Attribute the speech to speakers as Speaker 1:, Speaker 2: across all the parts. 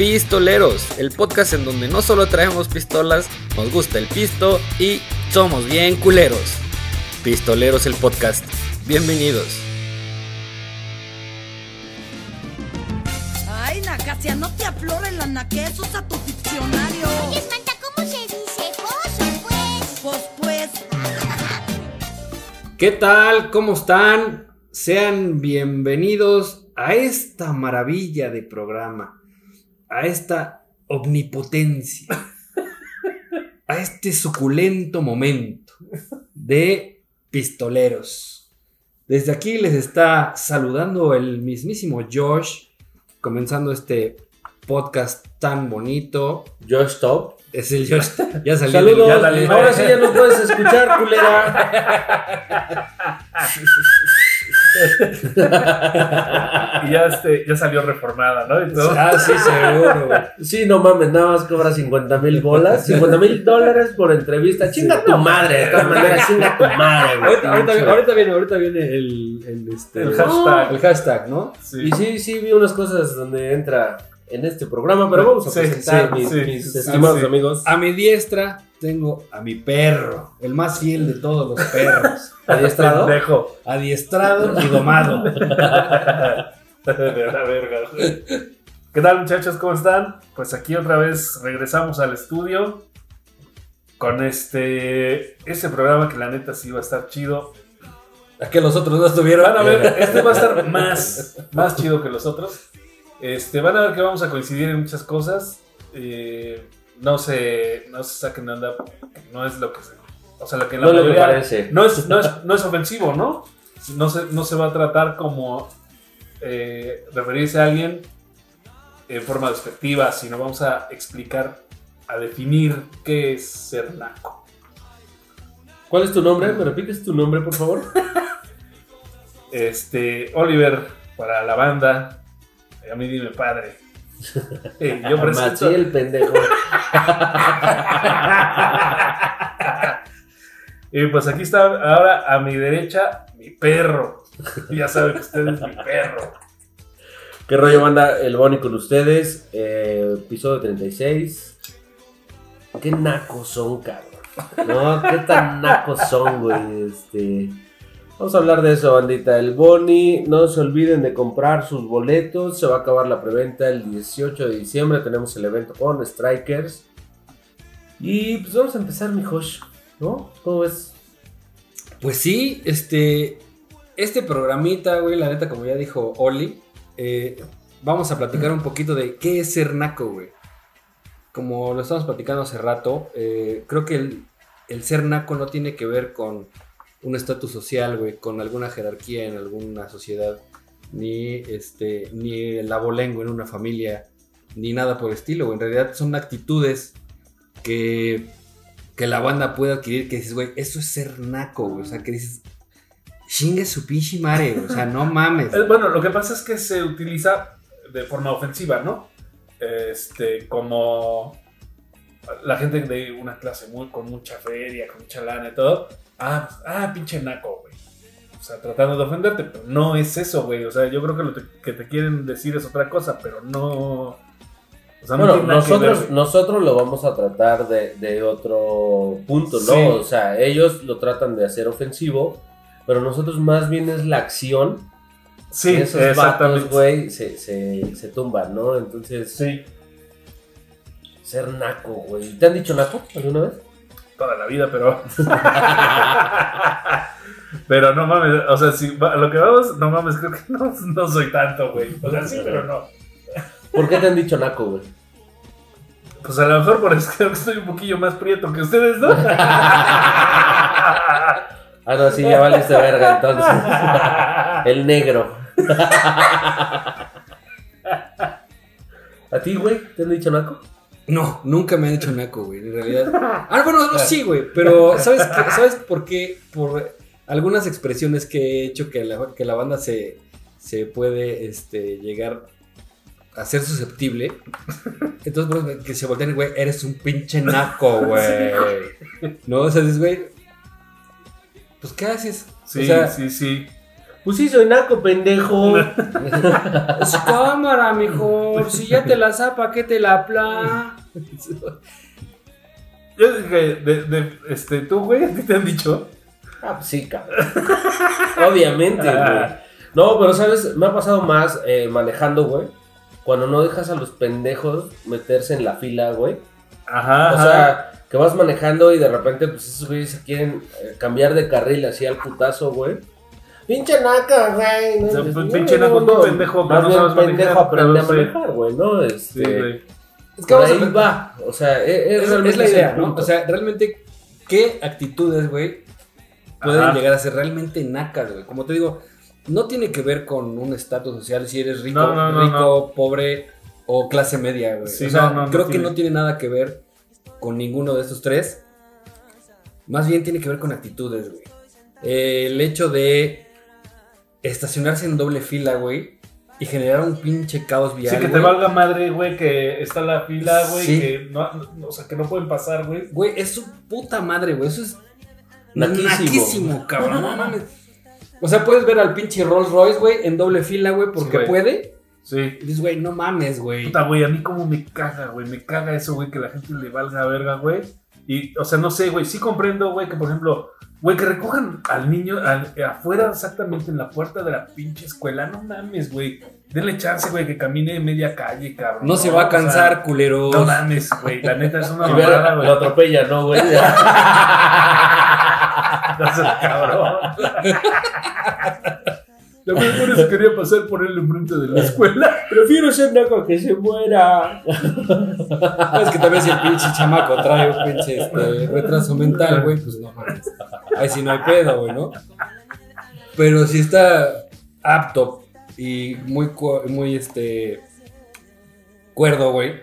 Speaker 1: Pistoleros, el podcast en donde no solo traemos pistolas, nos gusta el pisto y somos bien culeros. Pistoleros el podcast. Bienvenidos.
Speaker 2: Ay, Nacasia, no te aflores la naquez, usa tu diccionario.
Speaker 3: Oye, Manta, ¿cómo se dice? Coso, pues.
Speaker 2: Pues, pues.
Speaker 1: ¿Qué tal? ¿Cómo están? Sean bienvenidos a esta maravilla de programa, a esta omnipotencia, a este suculento momento de pistoleros. Desde aquí les está saludando el mismísimo Josh, comenzando este podcast tan bonito.
Speaker 4: Josh Top.
Speaker 1: Es el Josh. Ya salió.
Speaker 4: Saludos.
Speaker 1: Ya salió.
Speaker 4: Ahora sí ya nos puedes escuchar, culera.
Speaker 5: Y ya, este, ya salió reformada, ¿no? Todo.
Speaker 1: Ah, sí, seguro, güey.
Speaker 4: Sí, no mames, nada más cobra 50 mil bolas, 50 mil dólares por entrevista. Chinga tu madre, de todas maneras, chinga tu madre, güey.
Speaker 1: Ahorita, ahorita, viene- ahorita viene, ahorita viene el, el, este,
Speaker 5: El hashtag.
Speaker 1: el hashtag, ¿no?
Speaker 5: Sí.
Speaker 4: Y sí, sí, vi unas cosas donde entra en este programa, pero vamos a
Speaker 5: Sí,
Speaker 4: presentar
Speaker 5: sí,
Speaker 4: mis,
Speaker 5: sí,
Speaker 4: mis
Speaker 5: sí,
Speaker 4: estimados
Speaker 5: sí.
Speaker 4: amigos.
Speaker 1: A mi diestra tengo a mi perro, el más fiel de todos los perros.
Speaker 4: Adiestrado.
Speaker 5: Pendejo.
Speaker 1: Adiestrado y domado.
Speaker 5: De la verga. ¿Qué tal, muchachos? ¿Cómo están? Pues aquí otra vez regresamos al estudio con este, este programa que la neta sí va a estar chido.
Speaker 1: ¿A que los otros no estuvieron?
Speaker 5: Van a ver, este va a estar más, más chido que los otros. Este, van a ver que vamos a coincidir en muchas cosas. Eh, no se, no se saquen de onda, no es lo que se, o sea, lo que la
Speaker 4: No
Speaker 5: mayoría-
Speaker 4: parece.
Speaker 5: no es, no es, no es ofensivo, ¿no? No se, no se va a tratar como eh, referirse a alguien en forma despectiva, sino vamos a explicar, a definir qué es ser naco.
Speaker 4: ¿Cuál es tu nombre? ¿Me repites tu nombre, por favor?
Speaker 5: Este, Oliver, para la banda, a mí dime padre. Yo presento,
Speaker 4: Maciel, pendejo.
Speaker 5: y pues aquí está ahora a mi derecha mi perro. Ya saben que usted es mi perro.
Speaker 4: ¿Qué rollo manda el Bonnie con ustedes? Eh, episodio 36. Qué nacos son, cabrón. No, qué tan nacos son, güey. Este. Vamos a hablar de eso, bandita. El Bonnie, no se olviden de comprar sus boletos. Se va a acabar la preventa el 18 de diciembre. Tenemos el evento con Strikers. Y pues vamos a empezar, mi Josh. ¿No? ¿Cómo ves?
Speaker 1: Pues sí, este. Este programita, güey, la neta, como ya dijo Oli, eh, vamos a platicar un poquito de qué es ser naco, güey. Como lo estamos platicando hace rato, eh, creo que el ser naco no tiene que ver con un estatus social, güey, con alguna jerarquía en alguna sociedad, ni este, ni el abolengo en una familia, ni nada por el estilo, güey. En realidad son actitudes que, que la banda puede adquirir que dices, güey, eso es ser naco, güey. O sea, que dices, chingue su pinche madre. O sea, no mames.
Speaker 5: Eh, Bueno, lo que pasa es que se utiliza de forma ofensiva, ¿no? Este, como la gente de una clase muy, con mucha feria, con mucha lana y todo. Ah, ah, pinche naco, güey. O sea, tratando de ofenderte, pero no es eso, güey. O sea, yo creo que lo te- que te quieren decir es otra cosa, pero no. O sea, no
Speaker 4: Bueno,
Speaker 5: que ver,
Speaker 4: nosotros, nosotros lo vamos a tratar de, de otro punto, ¿no?
Speaker 5: Sí.
Speaker 4: O sea, ellos lo tratan de hacer ofensivo, pero nosotros más bien es la acción.
Speaker 5: Sí,
Speaker 4: y esos vatos, güey, se, se, se tumban, ¿no? Entonces,
Speaker 5: Sí,
Speaker 4: ser naco, güey. ¿Te han dicho naco alguna vez?
Speaker 5: Toda la vida, pero. pero no mames, o sea, si va- lo que vamos, no mames, creo que no, no soy tanto, güey. O sea, sí, pero no.
Speaker 4: ¿Por qué te han dicho naco, güey?
Speaker 5: Pues a lo mejor por eso creo que estoy un poquillo más prieto que ustedes, ¿no?
Speaker 4: Ah, no, sí, ya valiste verga, entonces. El negro. ¿A ti, güey? ¿Te han dicho naco?
Speaker 1: No, nunca me han hecho naco, güey, en realidad. Ah, bueno, no, sí, güey, pero ¿sabes, qué? ¿sabes por qué? Por algunas expresiones que he hecho que la, que la banda se, se puede este, llegar a ser susceptible. Entonces, bueno, que se voltean, güey, eres un pinche naco, güey. No, o sea, dices, güey, pues, ¿qué haces?
Speaker 5: Sí,
Speaker 1: o sea,
Speaker 5: sí, sí.
Speaker 4: Pues sí, soy naco, pendejo.
Speaker 1: Es cámara, mijo. Si ya te la zapa, ¿qué te la pla?
Speaker 5: Yo dije, de, de- este, tú, güey, ¿a ti te han dicho?
Speaker 4: Ah, pues sí, cabrón. Obviamente, güey. No, pero sabes, me ha pasado más eh, manejando, güey. Cuando no dejas a los pendejos meterse en la fila, güey.
Speaker 5: Ajá,
Speaker 4: O sea, que vas manejando y de repente, pues esos güeyes se quieren eh, cambiar de carril así al putazo, güey. Pinche naca, güey.
Speaker 5: O sea,
Speaker 4: Dices,
Speaker 5: pues,
Speaker 4: no,
Speaker 5: pinche
Speaker 4: no,
Speaker 5: tú
Speaker 4: no,
Speaker 5: pendejo,
Speaker 4: Más
Speaker 5: no sabes
Speaker 4: pendejo
Speaker 5: manejar,
Speaker 4: aprende a
Speaker 5: pero sí.
Speaker 4: manejar, güey, ¿no?
Speaker 5: Sí,
Speaker 4: Este,
Speaker 5: güey.
Speaker 1: Es que vamos a
Speaker 4: va. O sea, es, es
Speaker 1: Es,
Speaker 4: realmente
Speaker 1: es la idea, ¿no? O sea, realmente, ¿qué actitudes, güey, pueden
Speaker 5: Ajá.
Speaker 1: llegar a ser realmente nacas, güey? Como te digo, no tiene que ver con un estatus social, si eres rico,
Speaker 5: No, no, no,
Speaker 1: rico, pobre o clase media, güey.
Speaker 5: Sí,
Speaker 1: o sea,
Speaker 5: no, no, no
Speaker 1: creo que
Speaker 5: tiene.
Speaker 1: no tiene nada que ver con ninguno de estos tres. Más bien tiene que ver con actitudes, güey. Eh, el hecho de estacionarse en doble fila, güey, y generar un pinche caos vial.
Speaker 5: Sí, que te
Speaker 1: güey.
Speaker 5: valga madre, güey, que está la fila, güey,
Speaker 1: Sí.
Speaker 5: que no, no- o sea, que no pueden pasar, güey.
Speaker 1: Güey, es su puta madre, güey. Eso es
Speaker 4: Naquísimo.
Speaker 1: cabrón. No mames. O sea, puedes ver al pinche Rolls Royce, güey, en doble fila, güey, porque
Speaker 5: Sí, güey.
Speaker 1: puede.
Speaker 5: Sí.
Speaker 1: Y dices, güey, no mames, güey.
Speaker 5: Puta, güey, a mí como me caga, güey, me caga eso, güey, que la gente le valga verga, güey. Y, o sea, no sé, güey, sí comprendo, güey, que por ejemplo, güey, que recojan al niño al- afuera exactamente en la puerta de la pinche escuela, no mames, güey. Denle chance, güey, que camine media calle, cabrón.
Speaker 1: No se va a
Speaker 5: O sea,
Speaker 1: cansar, culeros.
Speaker 5: no mames, güey, la neta es una mamada,
Speaker 4: lo
Speaker 5: güey.
Speaker 4: atropella, ¿no, güey?
Speaker 5: No seas cabrón. La mejor se quería pasar por él enfrente de la escuela.
Speaker 4: Prefiero ser naco que se muera.
Speaker 1: No, es que también si el pinche chamaco trae un pinche este, retraso mental, güey, pues no mames. Ahí sí no hay pedo, güey, ¿no? Pero si está apto y muy, cu- muy este, cuerdo, güey.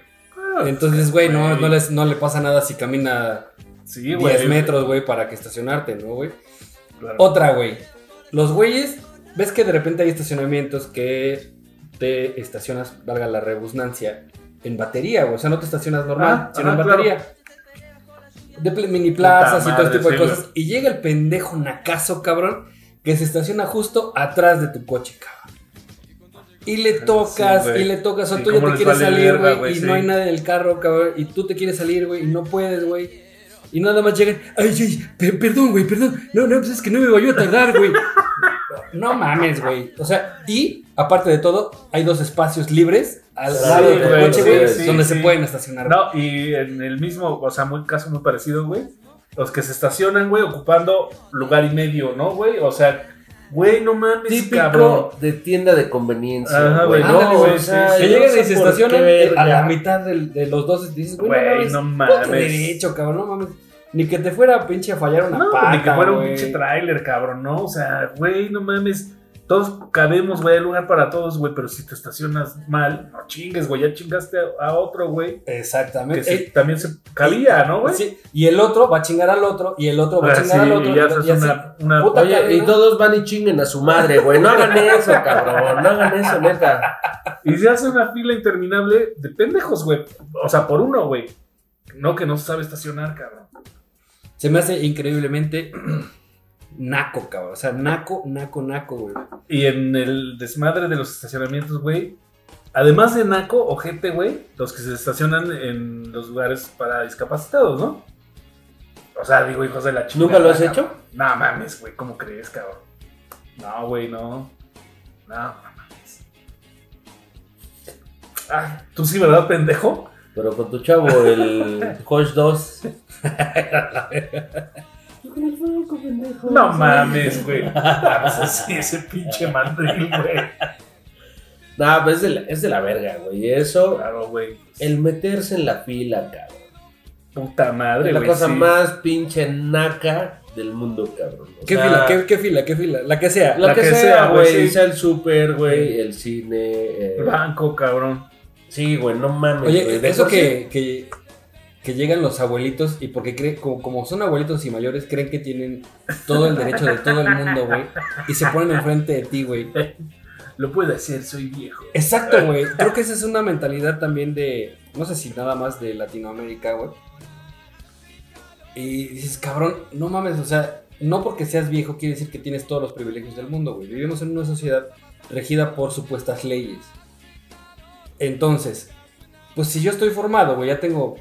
Speaker 1: Entonces, güey, no, no, les, no le pasa nada si camina
Speaker 5: Sí, güey.
Speaker 1: 10 metros, güey, para que estacionarte, ¿no, güey?
Speaker 5: Claro.
Speaker 1: Otra, güey. Los güeyes, ves que de repente hay estacionamientos que te estacionas, valga la rebusnancia, en batería, güey. O sea, no te estacionas normal,
Speaker 5: Ah,
Speaker 1: sino en batería. De mini plazas
Speaker 5: Puta
Speaker 1: y todo este tipo de cosas. Y llega el pendejo nacazo, cabrón, que se estaciona justo atrás de tu coche, cabrón. Y le tocas, y le tocas, o
Speaker 5: Sí,
Speaker 1: tú ya te quieres
Speaker 5: vale
Speaker 1: salir, güey, y no hay nadie en el carro, cabrón, y tú te quieres salir, güey, y no puedes, güey. Y nada más llegan, ay, ay, pe- perdón, güey, perdón. No, no, pues es que no me vaya a tardar, güey. No mames, güey. O sea, y aparte de todo, hay dos espacios libres al
Speaker 4: Sí,
Speaker 1: lado del
Speaker 5: güey,
Speaker 1: coche, güey,
Speaker 5: sí,
Speaker 1: donde
Speaker 5: sí.
Speaker 1: se pueden estacionar.
Speaker 5: No, y en el mismo, o sea, muy caso muy parecido, güey. Los que se estacionan, güey, ocupando lugar y medio, ¿no, güey? O sea, güey, no mames,
Speaker 4: Típico
Speaker 5: cabrón.
Speaker 4: de tienda de conveniencia.
Speaker 5: Ajá,
Speaker 4: güey. No,
Speaker 1: Ándale,
Speaker 4: o
Speaker 1: güey,
Speaker 4: sea,
Speaker 5: sí,
Speaker 1: que
Speaker 5: sí.
Speaker 1: llegan y se estacionan a la mitad de los dos y dices, güey,
Speaker 5: Güey,
Speaker 1: no
Speaker 5: no
Speaker 1: mames. derecho, cabrón, no mames. Ni que te fuera pinche a fallar una
Speaker 5: No,
Speaker 1: pata,
Speaker 5: ni que fuera un pinche tráiler, cabrón, ¿no? O sea, güey, no mames. Todos cabemos, güey, hay lugar para todos, güey, pero si te estacionas mal, no chingues, güey, ya chingaste a, otro, güey. Que
Speaker 1: Exactamente. Eh,
Speaker 5: también se cabía, ¿no, güey?
Speaker 1: sí, y el otro va a chingar al otro, y el otro va a chingar
Speaker 5: sí,
Speaker 1: al otro.
Speaker 5: y ya
Speaker 1: y-
Speaker 5: una, una-
Speaker 1: Puta
Speaker 4: Oye, y todos van y chinguen a su madre, güey. No hagan eso, cabrón. No hagan eso, neta.
Speaker 5: Y se hace una fila interminable de pendejos, güey. O sea, por uno, güey. No que no se sabe estacionar, cabrón.
Speaker 1: Se me hace increíblemente naco, cabrón. O sea, naco, naco, naco, güey.
Speaker 5: Y en el desmadre de los estacionamientos, güey. Además de naco o gente, güey, los que se estacionan en los lugares para discapacitados, ¿no? O sea, digo, hijos de la chingada.
Speaker 4: ¿Nunca lo has
Speaker 5: cabrón.
Speaker 4: hecho?
Speaker 5: No mames, güey, ¿cómo crees, cabrón? No, güey, no. No, no mames. Ah, tú sí, ¿verdad, pendejo?
Speaker 4: Pero con tu chavo, el Josh 2.
Speaker 5: No mames, güey. Ah, pues así, ese pinche mandril, güey.
Speaker 4: Nah, pues es de la, es de la verga, güey. Eso,
Speaker 5: Claro, güey.
Speaker 4: el meterse en la fila, cabrón.
Speaker 5: Puta madre,
Speaker 4: Es la
Speaker 5: güey.
Speaker 4: cosa
Speaker 5: sí.
Speaker 4: más pinche naca del mundo, cabrón. O
Speaker 1: ¿Qué
Speaker 4: sea,
Speaker 1: fila? ¿Qué, qué fila? ¿Qué fila? La que sea.
Speaker 4: La,
Speaker 5: La
Speaker 4: que,
Speaker 5: que
Speaker 4: sea,
Speaker 5: güey,
Speaker 4: güey.
Speaker 5: sí.
Speaker 4: Sea el súper, güey, el cine. eh,
Speaker 5: El banco, cabrón.
Speaker 4: Sí, güey, no mames. güey.
Speaker 1: Oye, eso que, que, que llegan los abuelitos y porque creen, como, como son abuelitos y mayores, creen que tienen todo el derecho de todo el mundo, güey. Y se ponen enfrente de ti, güey.
Speaker 5: Lo puedo hacer, soy viejo.
Speaker 1: Exacto, güey. Creo que esa es una mentalidad también de, no sé si nada más de Latinoamérica, güey. Y dices, cabrón, no mames, o sea, no porque seas viejo quiere decir que tienes todos los privilegios del mundo, güey. Vivimos en una sociedad regida por supuestas leyes. Entonces, pues si yo estoy formado, güey, ya tengo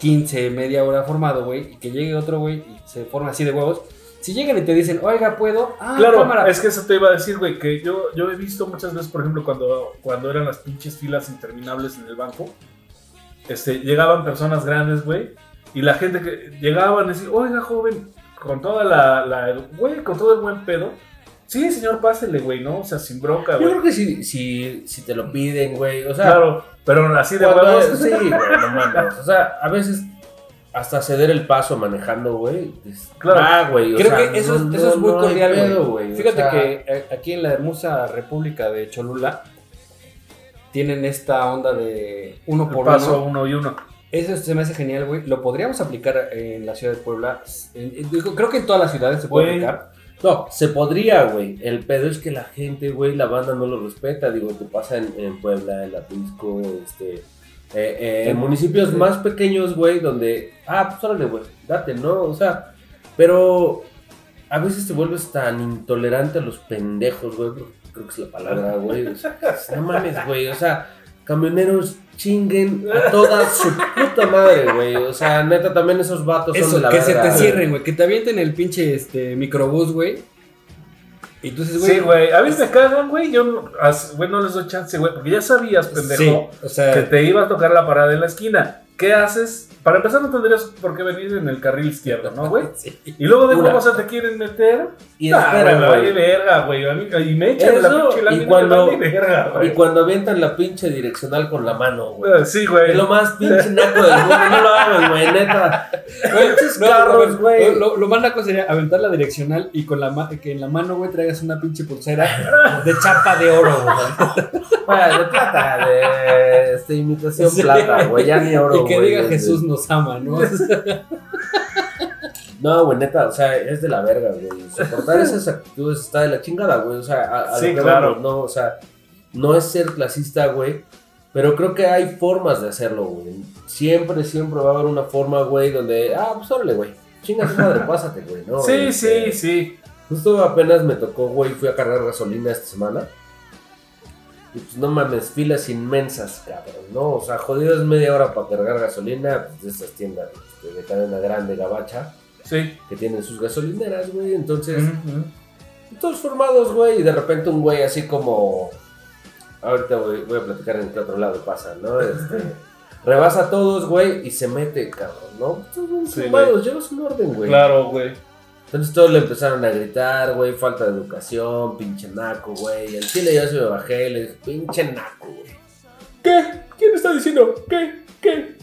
Speaker 1: 15, media hora formado, güey, y que llegue otro, güey, y se forma así de huevos. Si llegan y te dicen, oiga, ¿puedo? Ah,
Speaker 5: Claro,
Speaker 1: cámara.
Speaker 5: es que eso te iba a decir, güey, que yo, yo he visto muchas veces, por ejemplo, cuando, cuando eran las pinches filas interminables en el banco, este, llegaban personas grandes, güey, y la gente que llegaban y decía, oiga, joven, con toda la, la güey, con todo el buen pedo, sí, señor, pásele, güey, ¿no? O sea, sin bronca,
Speaker 4: Yo
Speaker 5: güey.
Speaker 4: creo que si, si, si te lo piden, güey. O sea,
Speaker 5: Claro, pero así de huevos.
Speaker 4: Sí, güey, no mames. O sea, a veces hasta ceder el paso manejando, güey.
Speaker 5: Claro.
Speaker 4: Ah, güey. o
Speaker 1: Creo
Speaker 4: sea,
Speaker 1: que eso,
Speaker 4: no-
Speaker 1: es, eso es muy
Speaker 4: no
Speaker 1: cordial, güey.
Speaker 4: o
Speaker 1: Fíjate
Speaker 4: sea,
Speaker 1: que eh, aquí en la hermosa República de Cholula tienen esta onda de uno
Speaker 5: El
Speaker 1: por
Speaker 5: paso
Speaker 1: uno.
Speaker 5: uno y uno.
Speaker 1: Eso se me hace genial, güey. Lo podríamos aplicar en la ciudad de Puebla. En- creo que en todas las ciudades se puede aplicar.
Speaker 4: No, se podría, güey. El pedo es que la gente, güey, la banda no lo respeta. Digo, te pasa en, en Puebla, en Apisco, este. eh, eh, en municipios más pequeños, güey, donde. Ah, pues órale, güey, date, ¿no? O sea, pero. A veces te vuelves tan intolerante a los pendejos, güey. Creo que es la palabra, güey. o sea, no mames, güey. O sea, camioneros chinguen a toda su puta madre, güey. O sea, neta, también esos vatos son
Speaker 1: Eso,
Speaker 4: de la
Speaker 1: que se te cierren, güey. Que te avienten el pinche este, microbús, güey. Y tú dices, güey.
Speaker 5: Sí, güey. A mí me cagan, güey. Yo as- güey, no les doy chance, güey. Porque ya sabías, pendejo,
Speaker 1: Sí, o sea,
Speaker 5: que te iba a tocar la parada en la esquina. ¿Qué haces? Para empezar, no tendrías por qué venir en el carril izquierdo, ¿no, güey?
Speaker 1: sí.
Speaker 5: Y luego de
Speaker 4: Una.
Speaker 5: cómo se te quieren meter.
Speaker 4: Y
Speaker 5: Ah,
Speaker 4: espera,
Speaker 5: güey, vale verga, güey. Y me echan la
Speaker 4: Eso,
Speaker 5: pinche lámina,
Speaker 4: y cuando-
Speaker 5: vale verga,
Speaker 4: Y
Speaker 5: güey.
Speaker 4: cuando avientan la pinche direccional con la mano, güey.
Speaker 5: Ah, Sí, güey.
Speaker 4: Es lo más pinche naco del mundo. No lo hagas, güey, neta. Pinches
Speaker 1: no,
Speaker 4: carros, güey.
Speaker 1: Lo, lo más naco sería aventar la direccional y con la que en la mano, güey, traigas una pinche pulsera de chapa de oro, güey.
Speaker 4: Bueno, de plata, de este, imitación
Speaker 1: Sí.
Speaker 4: plata, güey. Ya ni oro.
Speaker 1: Que diga Jesús nos ama, ¿no?
Speaker 4: No, güey, neta, o sea, es de la verga, güey. Soportar esas actitudes está de la chingada, güey. O sea, a, a
Speaker 5: Sí,
Speaker 4: lo que
Speaker 5: claro.
Speaker 4: vamos, no, o sea, no es ser clasista, güey. Pero creo que hay formas de hacerlo, güey. Siempre, siempre va a haber una forma, güey, donde, ah, pues órale, güey. Chinga tu madre, pásate, güey, ¿no?
Speaker 5: Sí,
Speaker 4: Este,
Speaker 5: sí, sí.
Speaker 4: Justo apenas me tocó, güey, fui a cargar gasolina esta semana. Y pues no mames, filas inmensas, cabrón, ¿no? O sea, jodido es media hora para cargar gasolina, pues de estas tiendas este, de cadena grande, gabacha,
Speaker 5: Sí.
Speaker 4: que tienen sus gasolineras, güey. Entonces, todos formados, güey, y de repente un güey así como. Ahorita voy, voy a platicar en qué otro lado pasa, ¿no? Este, rebasa a todos, güey, y se mete, cabrón, ¿no? Todos
Speaker 5: Sí,
Speaker 4: formados, llevas un orden, güey.
Speaker 5: Claro, güey.
Speaker 4: Entonces todos le empezaron a gritar, güey, falta de educación, pinche naco, güey. El chile yo se me bajé y le dije, pinche naco, güey.
Speaker 5: ¿Qué? ¿Quién está diciendo? ¿Qué? ¿Qué?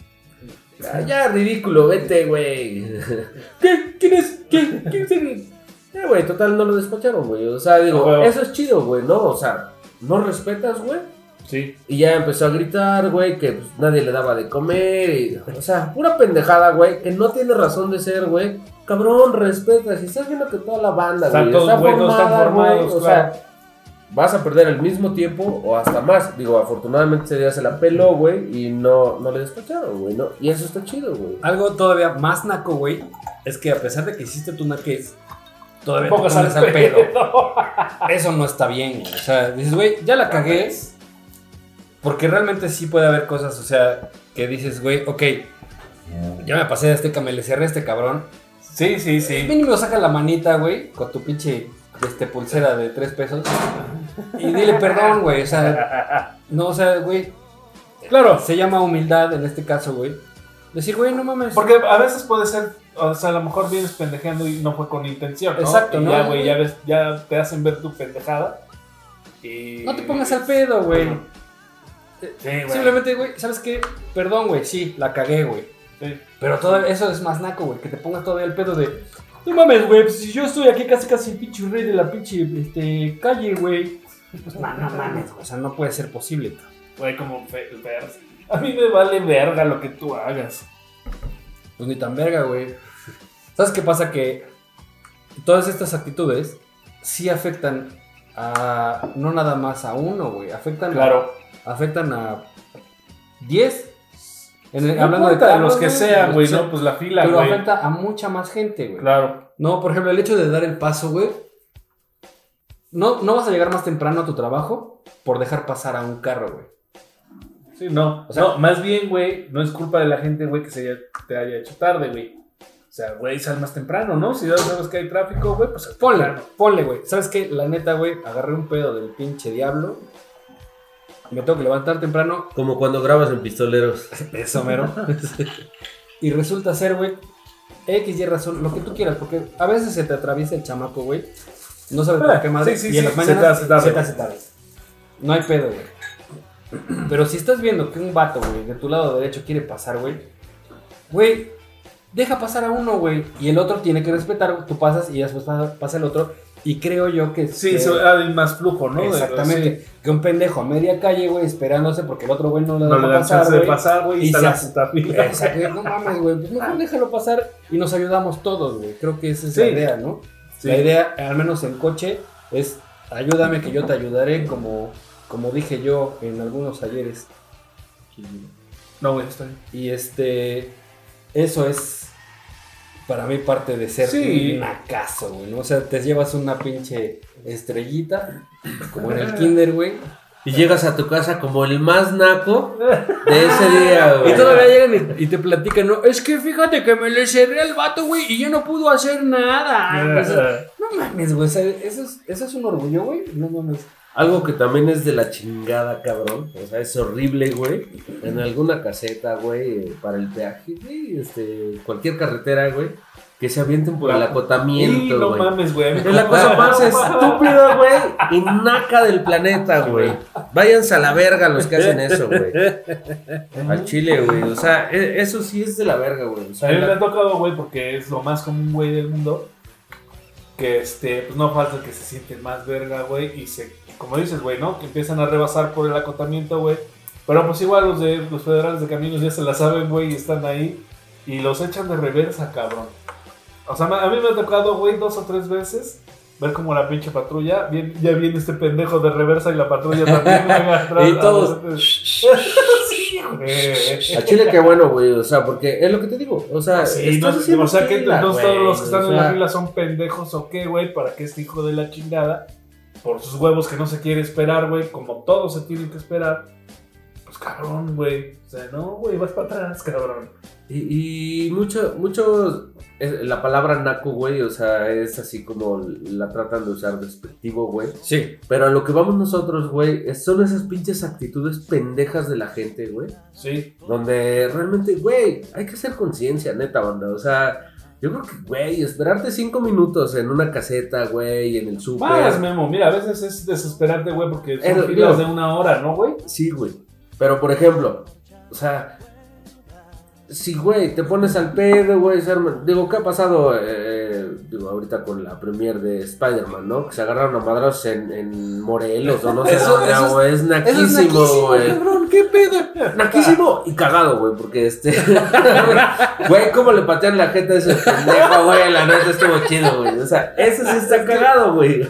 Speaker 4: "Ah, ya, ridículo, vete, güey.
Speaker 5: ¿Qué? ¿Quién es? ¿Quién? ¿Quién es el-
Speaker 4: Eh, güey, total, no lo despacharon, güey. O sea, digo, eso es chido, güey, ¿no? O sea, no respetas, güey.
Speaker 5: Sí.
Speaker 4: Y ya empezó a gritar, güey, que pues, nadie le daba de comer. Y, o sea, pura pendejada, güey, que no tiene razón de ser, güey. Cabrón, respeta. Si estás viendo que toda la banda, güey, está
Speaker 5: buenos, están
Speaker 4: formada, güey. O sea, vas a perder el mismo tiempo o hasta más. Digo, afortunadamente ese día se la peló, güey, y no, no le despacharon, güey, ¿no? Y eso está chido, güey.
Speaker 1: Algo todavía más naco, güey, es que a pesar de que hiciste tu naquez, todavía te pones
Speaker 5: al
Speaker 1: al pedo.
Speaker 5: pedo.
Speaker 1: Eso no está bien, güey. O sea, dices, güey, ya la cagué. Porque realmente sí puede haber cosas, o sea, que dices, güey, ok, ya me pasé de este cam- le cerré a este cabrón.
Speaker 5: Sí, sí, sí.
Speaker 1: Mínimo saca la manita, güey, con tu pinche este, pulsera de tres pesos. Y dile perdón, güey. O sea, no, o sea, güey,
Speaker 5: Claro.
Speaker 1: se llama humildad en este caso, güey. Decir, güey, no mames.
Speaker 5: Porque a veces puede ser, o sea, a lo mejor vienes pendejeando y no fue con intención, ¿no?
Speaker 1: Exacto,
Speaker 5: Y
Speaker 1: ¿no?
Speaker 5: Ya, güey, ya, ves, ya te hacen ver tu pendejada. Y...
Speaker 1: No te pongas al pedo, güey.
Speaker 5: Sí, güey.
Speaker 1: Simplemente, güey, ¿sabes qué? Perdón, güey, sí, la cagué, güey.
Speaker 5: Sí.
Speaker 1: Pero todo eso es más naco, güey, que te pongas todavía el pedo de. No mames, güey, pues si yo estoy aquí casi casi el pinche rey de la pinche este, calle, güey. Pues no, no mames, güey, o sea, no puede ser posible.
Speaker 5: Güey, como ver- A mí me vale verga lo que tú hagas.
Speaker 1: Pues ni tan verga, güey. ¿Sabes qué pasa? Que todas estas actitudes sí afectan a. No nada más a uno, güey. Afectan,
Speaker 5: Claro.
Speaker 1: Afectan a 10. En el-
Speaker 5: No
Speaker 1: hablando de
Speaker 5: importa,
Speaker 1: carros,
Speaker 5: los que sean, güey, ¿no? Pues la fila,
Speaker 1: Pero afecta a mucha más gente, güey.
Speaker 5: Claro.
Speaker 1: No, por ejemplo, el hecho de dar el paso, güey. No, no vas a llegar más temprano a tu trabajo por dejar pasar a un carro, güey.
Speaker 5: Sí, no.
Speaker 1: O sea-
Speaker 5: no, más bien, güey, no es culpa de la gente, güey, que se haya- te haya hecho tarde, güey. O sea, güey, sal más temprano, ¿no? Si ya sabes que hay tráfico, güey, pues
Speaker 1: Ponle,
Speaker 5: temprano.
Speaker 1: ponle, güey. ¿Sabes qué? La neta, güey, agarré un pedo del pinche diablo. Me tengo que levantar temprano.
Speaker 4: Como cuando grabas en pistoleros.
Speaker 1: Eso, mero. y resulta ser, güey, X y razón, lo que tú quieras, porque a veces se te atraviesa el chamaco, güey. No sabes por
Speaker 5: Ah,
Speaker 1: qué madre.
Speaker 5: sí, sí,
Speaker 1: y en
Speaker 5: sí,
Speaker 1: las
Speaker 5: se
Speaker 1: mañanas
Speaker 5: te hace tarde.
Speaker 1: se te hace tarde. No hay pedo, güey. Pero si estás viendo que un vato, güey, de tu lado derecho quiere pasar, güey, güey, deja pasar a uno, güey. Y el otro tiene que respetar, tú pasas y después pasa, pasa el otro. Y creo yo que.
Speaker 5: Sí,
Speaker 1: que-
Speaker 5: hay más flujo, ¿no? De-
Speaker 1: Exactamente. Que un pendejo a media calle, güey, esperándose porque el otro güey no le
Speaker 5: sí.
Speaker 1: da
Speaker 5: No
Speaker 1: pasar,
Speaker 5: de
Speaker 1: güey.
Speaker 5: pasar, güey, y
Speaker 1: Y
Speaker 5: está
Speaker 1: se
Speaker 5: la puta fila.
Speaker 1: Exacto, no mames, güey. Pues déjalo pasar y nos ayudamos todos, güey. Creo que esa es
Speaker 5: Sí.
Speaker 1: la idea, ¿no?
Speaker 5: Sí.
Speaker 1: La idea, al menos en coche, es ayúdame que yo te ayudaré, como, como dije yo en algunos talleres.
Speaker 5: No, güey, está bien.
Speaker 1: Y este, eso es para mí parte de ser
Speaker 5: Sí.
Speaker 1: un nacazo, güey. ¿no? O sea, te llevas una pinche estrellita, como en el kinder, güey.
Speaker 4: Y llegas a tu casa como el más naco de ese día, güey.
Speaker 1: Y todavía llegan y, y te platican, no, es que fíjate que me le cerré al vato, güey, y ya no pudo hacer nada. O sea, no mames, güey, o sea, eso es, eso es un orgullo, güey. No mames.
Speaker 4: Algo que también es de la chingada, cabrón. O sea, es horrible, güey. En alguna caseta, güey, para el peaje, güey, este, cualquier carretera, güey, que se avienten por el acotamiento,
Speaker 5: no
Speaker 4: güey.
Speaker 5: mames, güey.
Speaker 4: Es la cosa más estúpida, güey, y naca del planeta, güey. Váyanse a la verga los que hacen eso, güey. Al chile, güey. O sea, e- eso sí es de la verga, güey. O sea,
Speaker 5: A mí me ha tocado, güey, porque es lo más común, güey, del mundo. Que, este, pues no falta que se sienten más verga, güey. Y se, como dices, güey, ¿no? Que empiezan a rebasar por el acotamiento, güey. Pero pues igual los de los federales de caminos ya se la saben, güey, y están ahí. Y los echan de reversa, cabrón. O sea, a mí me ha tocado, güey, dos o tres veces ver como la pinche patrulla, bien, ya viene este pendejo de reversa y la patrulla también, atrás.
Speaker 1: Y todos-.
Speaker 4: Al chile, qué bueno, güey. O sea, porque es lo que te digo. O sea,
Speaker 5: Sí, no,
Speaker 4: haciendo
Speaker 5: o sea que
Speaker 4: fila,
Speaker 5: entonces todos los que están
Speaker 4: o
Speaker 5: en la
Speaker 4: sea,
Speaker 5: fila son pendejos o qué, güey, para que este hijo de la chingada, por sus huevos que no se quiere esperar, güey, como todos se tienen que esperar, pues cabrón, güey. O sea, no, güey, vas para atrás, cabrón.
Speaker 4: Y, y mucho, mucho, la palabra naco, güey, o sea, es así como la tratan de usar despectivo, güey.
Speaker 1: Sí.
Speaker 4: Pero a lo que vamos nosotros, güey, son esas pinches actitudes pendejas de la gente, güey.
Speaker 5: Sí.
Speaker 4: Donde realmente, güey, hay que hacer conciencia, neta, banda. O sea, yo creo que, güey, esperarte cinco minutos en una caseta, güey, en el súper.
Speaker 5: Más, Memo, mira, a veces es desesperante, güey, porque son filas
Speaker 4: digo-
Speaker 5: de una hora, ¿no, güey?
Speaker 4: Sí, güey. Pero, por ejemplo, o sea, si, güey, te pones al pedo, güey, digo, ¿qué ha pasado, eh, digo, ahorita con la premier de Spider-Man, ¿no? Que se agarraron a madrazos en, en Morelos o no sé
Speaker 1: Eso-
Speaker 4: dónde,
Speaker 1: eso es-
Speaker 4: es
Speaker 1: Eso
Speaker 4: naquísimo, güey.
Speaker 1: cabrón, qué pedo.
Speaker 4: Naquísimo y cagado, güey, porque este. Güey, ¿cómo le patean la gente a ese pendejo, güey? La neta estuvo chido, güey. O sea, ese sí está cagado, güey.